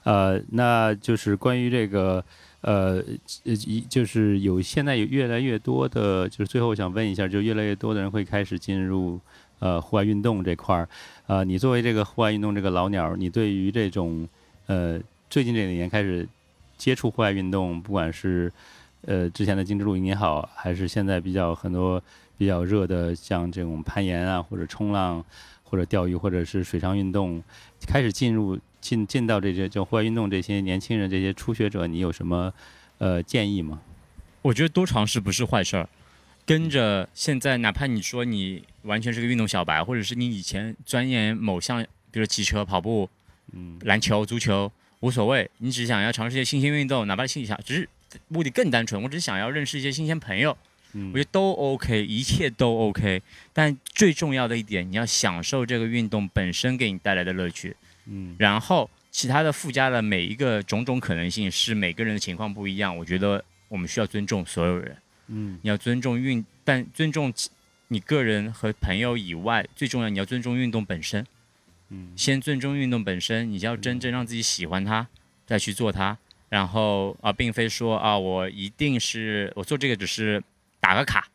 呃，那就是关于这个呃，呃一就是有现在有越来越多的，就是最后我想问一下，就越来越多的人会开始进入呃户外运动这块儿。呃，你作为这个户外运动这个老鸟，你对于这种呃最近这几年开始接触户外运动，不管是呃之前的精致露营也好，还是现在比较很多比较热的像这种攀岩啊，或者冲浪，或者钓鱼，或者是水上运动，开始进入进进到这些就户外运动这些年轻人这些初学者，你有什么呃建议吗？我觉得多尝试不是坏事儿。跟着现在，哪怕你说你完全是个运动小白，或者是你以前钻研某项，比如骑车、跑步、嗯篮球、足球，无所谓。你只想要尝试一些新鲜运动，哪怕心里想，只是目的更单纯，我只是想要认识一些新鲜朋友，嗯我觉得都 OK，一切都 OK。但最重要的一点，你要享受这个运动本身给你带来的乐趣，嗯然后其他的附加的每一个种种可能性是每个人的情况不一样。我觉得我们需要尊重所有人。嗯你要尊重运，但尊重你个人和朋友以外，最重要你要尊重运动本身。嗯先尊重运动本身，你就要真正让自己喜欢它，再去做它。然后啊，并非说啊，我一定是我做这个只是打个卡，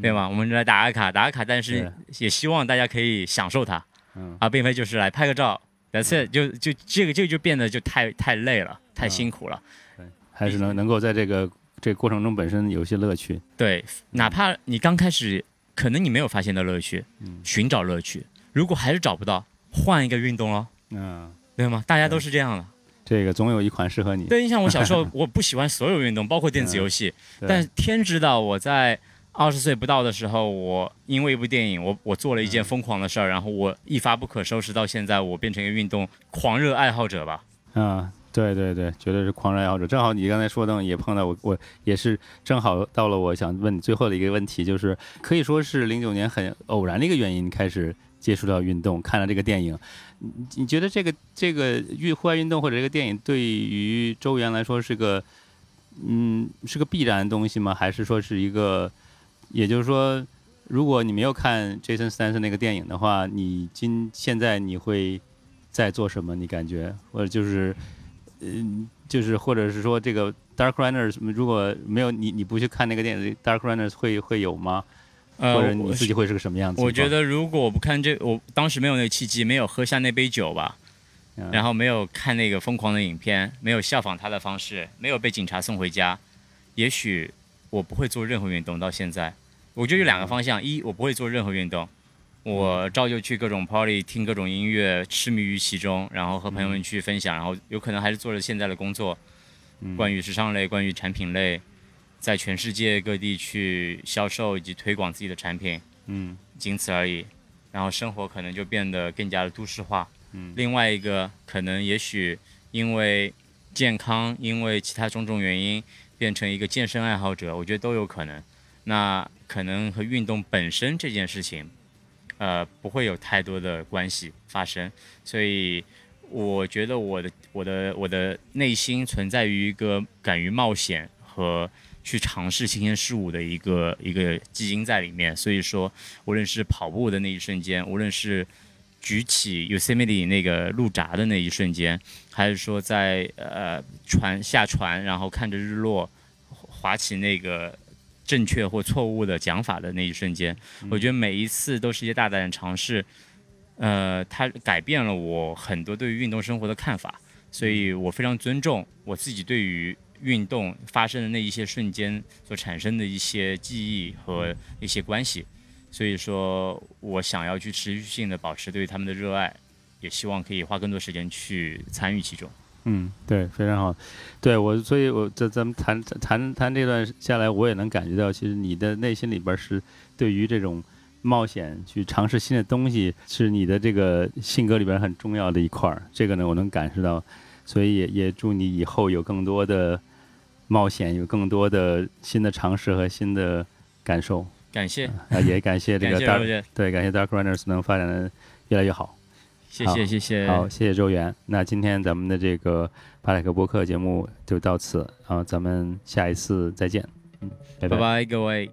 对吗？我们来打个卡，打个卡，但是也希望大家可以享受它嗯啊，并非就是来拍个照，That's it，就就这个这个就变得就太太累了，太辛苦了。还是能能够在这个这个过程中本身有一些乐趣。对，哪怕你刚开始可能你没有发现的乐趣，嗯寻找乐趣，如果还是找不到，换一个运动喽，嗯，对吗？大家都是这样的。这个总有一款适合你。对，你像我小时候，[LAUGHS] 我不喜欢所有运动，包括电子游戏，[LAUGHS] 对但天知道我在二十岁不到的时候，我因为一部电影，我我做了一件疯狂的事儿，然后我一发不可收拾，到现在我变成一个运动狂热爱好者吧。嗯，对对对，绝对是狂热爱好者。正好你刚才说的也碰到我，我也是正好到了我想问你最后的一个问题，就是可以说是零九年很偶然的一个原因开始接触到运动，看了这个电影。你你觉得这个这个运户外运动或者这个电影对于周元来说是个嗯是个必然的东西吗？还是说是一个，也就是说，如果你没有看 Jason Statham 那个电影的话，你今现在你会在做什么？你感觉或者就是嗯，就是或者是说这个 Dark Runners 如果没有你你不去看那个电影，Dark Runners 会会有吗？呃，或者你自己会是个什么样子？我觉得如果我不看这，我当时没有那个契机，没有喝下那杯酒吧，嗯，然后没有看那个疯狂的影片，没有效仿他的方式，没有被警察送回家，也许我不会做任何运动。到现在，我觉得有两个方向：一，我不会做任何运动，我照旧去各种 party，听各种音乐，痴迷于其中，然后和朋友们去分享，然后有可能还是做着现在的工作，嗯。关于时尚类，关于产品类，在全世界各地去销售以及推广自己的产品，嗯仅此而已。然后生活可能就变得更加的都市化。嗯另外一个可能也许因为健康，因为其他种种原因，变成一个健身爱好者，我觉得都有可能。那可能和运动本身这件事情，呃，不会有太多的关系发生。所以我觉得我的我的我的内心存在于一个敢于冒险和去尝试新鲜事物的一个一个基因在里面。所以说，无论是跑步的那一瞬间，无论是举起 Yosemite 那个路闸的那一瞬间，还是说在呃船下船，然后看着日落，划起那个正确或错误的讲法的那一瞬间，我觉得每一次都是一些大胆的尝试，呃，它改变了我很多对于运动生活的看法，所以我非常尊重我自己对于运动发生的那一些瞬间所产生的一些记忆和一些关系。所以说我想要去持续性的保持对他们的热爱，也希望可以花更多时间去参与其中。嗯，对，非常好。对我，所以我这咱们谈谈谈这段下来，我也能感觉到，其实你的内心里边是对于这种冒险、去尝试新的东西，是你的这个性格里边很重要的一块儿。这个呢，我能感受到，所以也也祝你以后有更多的冒险，有更多的新的尝试和新的感受。感谢，啊，也感谢这个 Dark 对，感谢 Dark Runners 能发展的越来越好。谢谢谢谢，好，谢谢周元。那今天咱们的这个巴莱克播客节目就到此啊，咱们下一次再见。嗯，拜拜拜各位。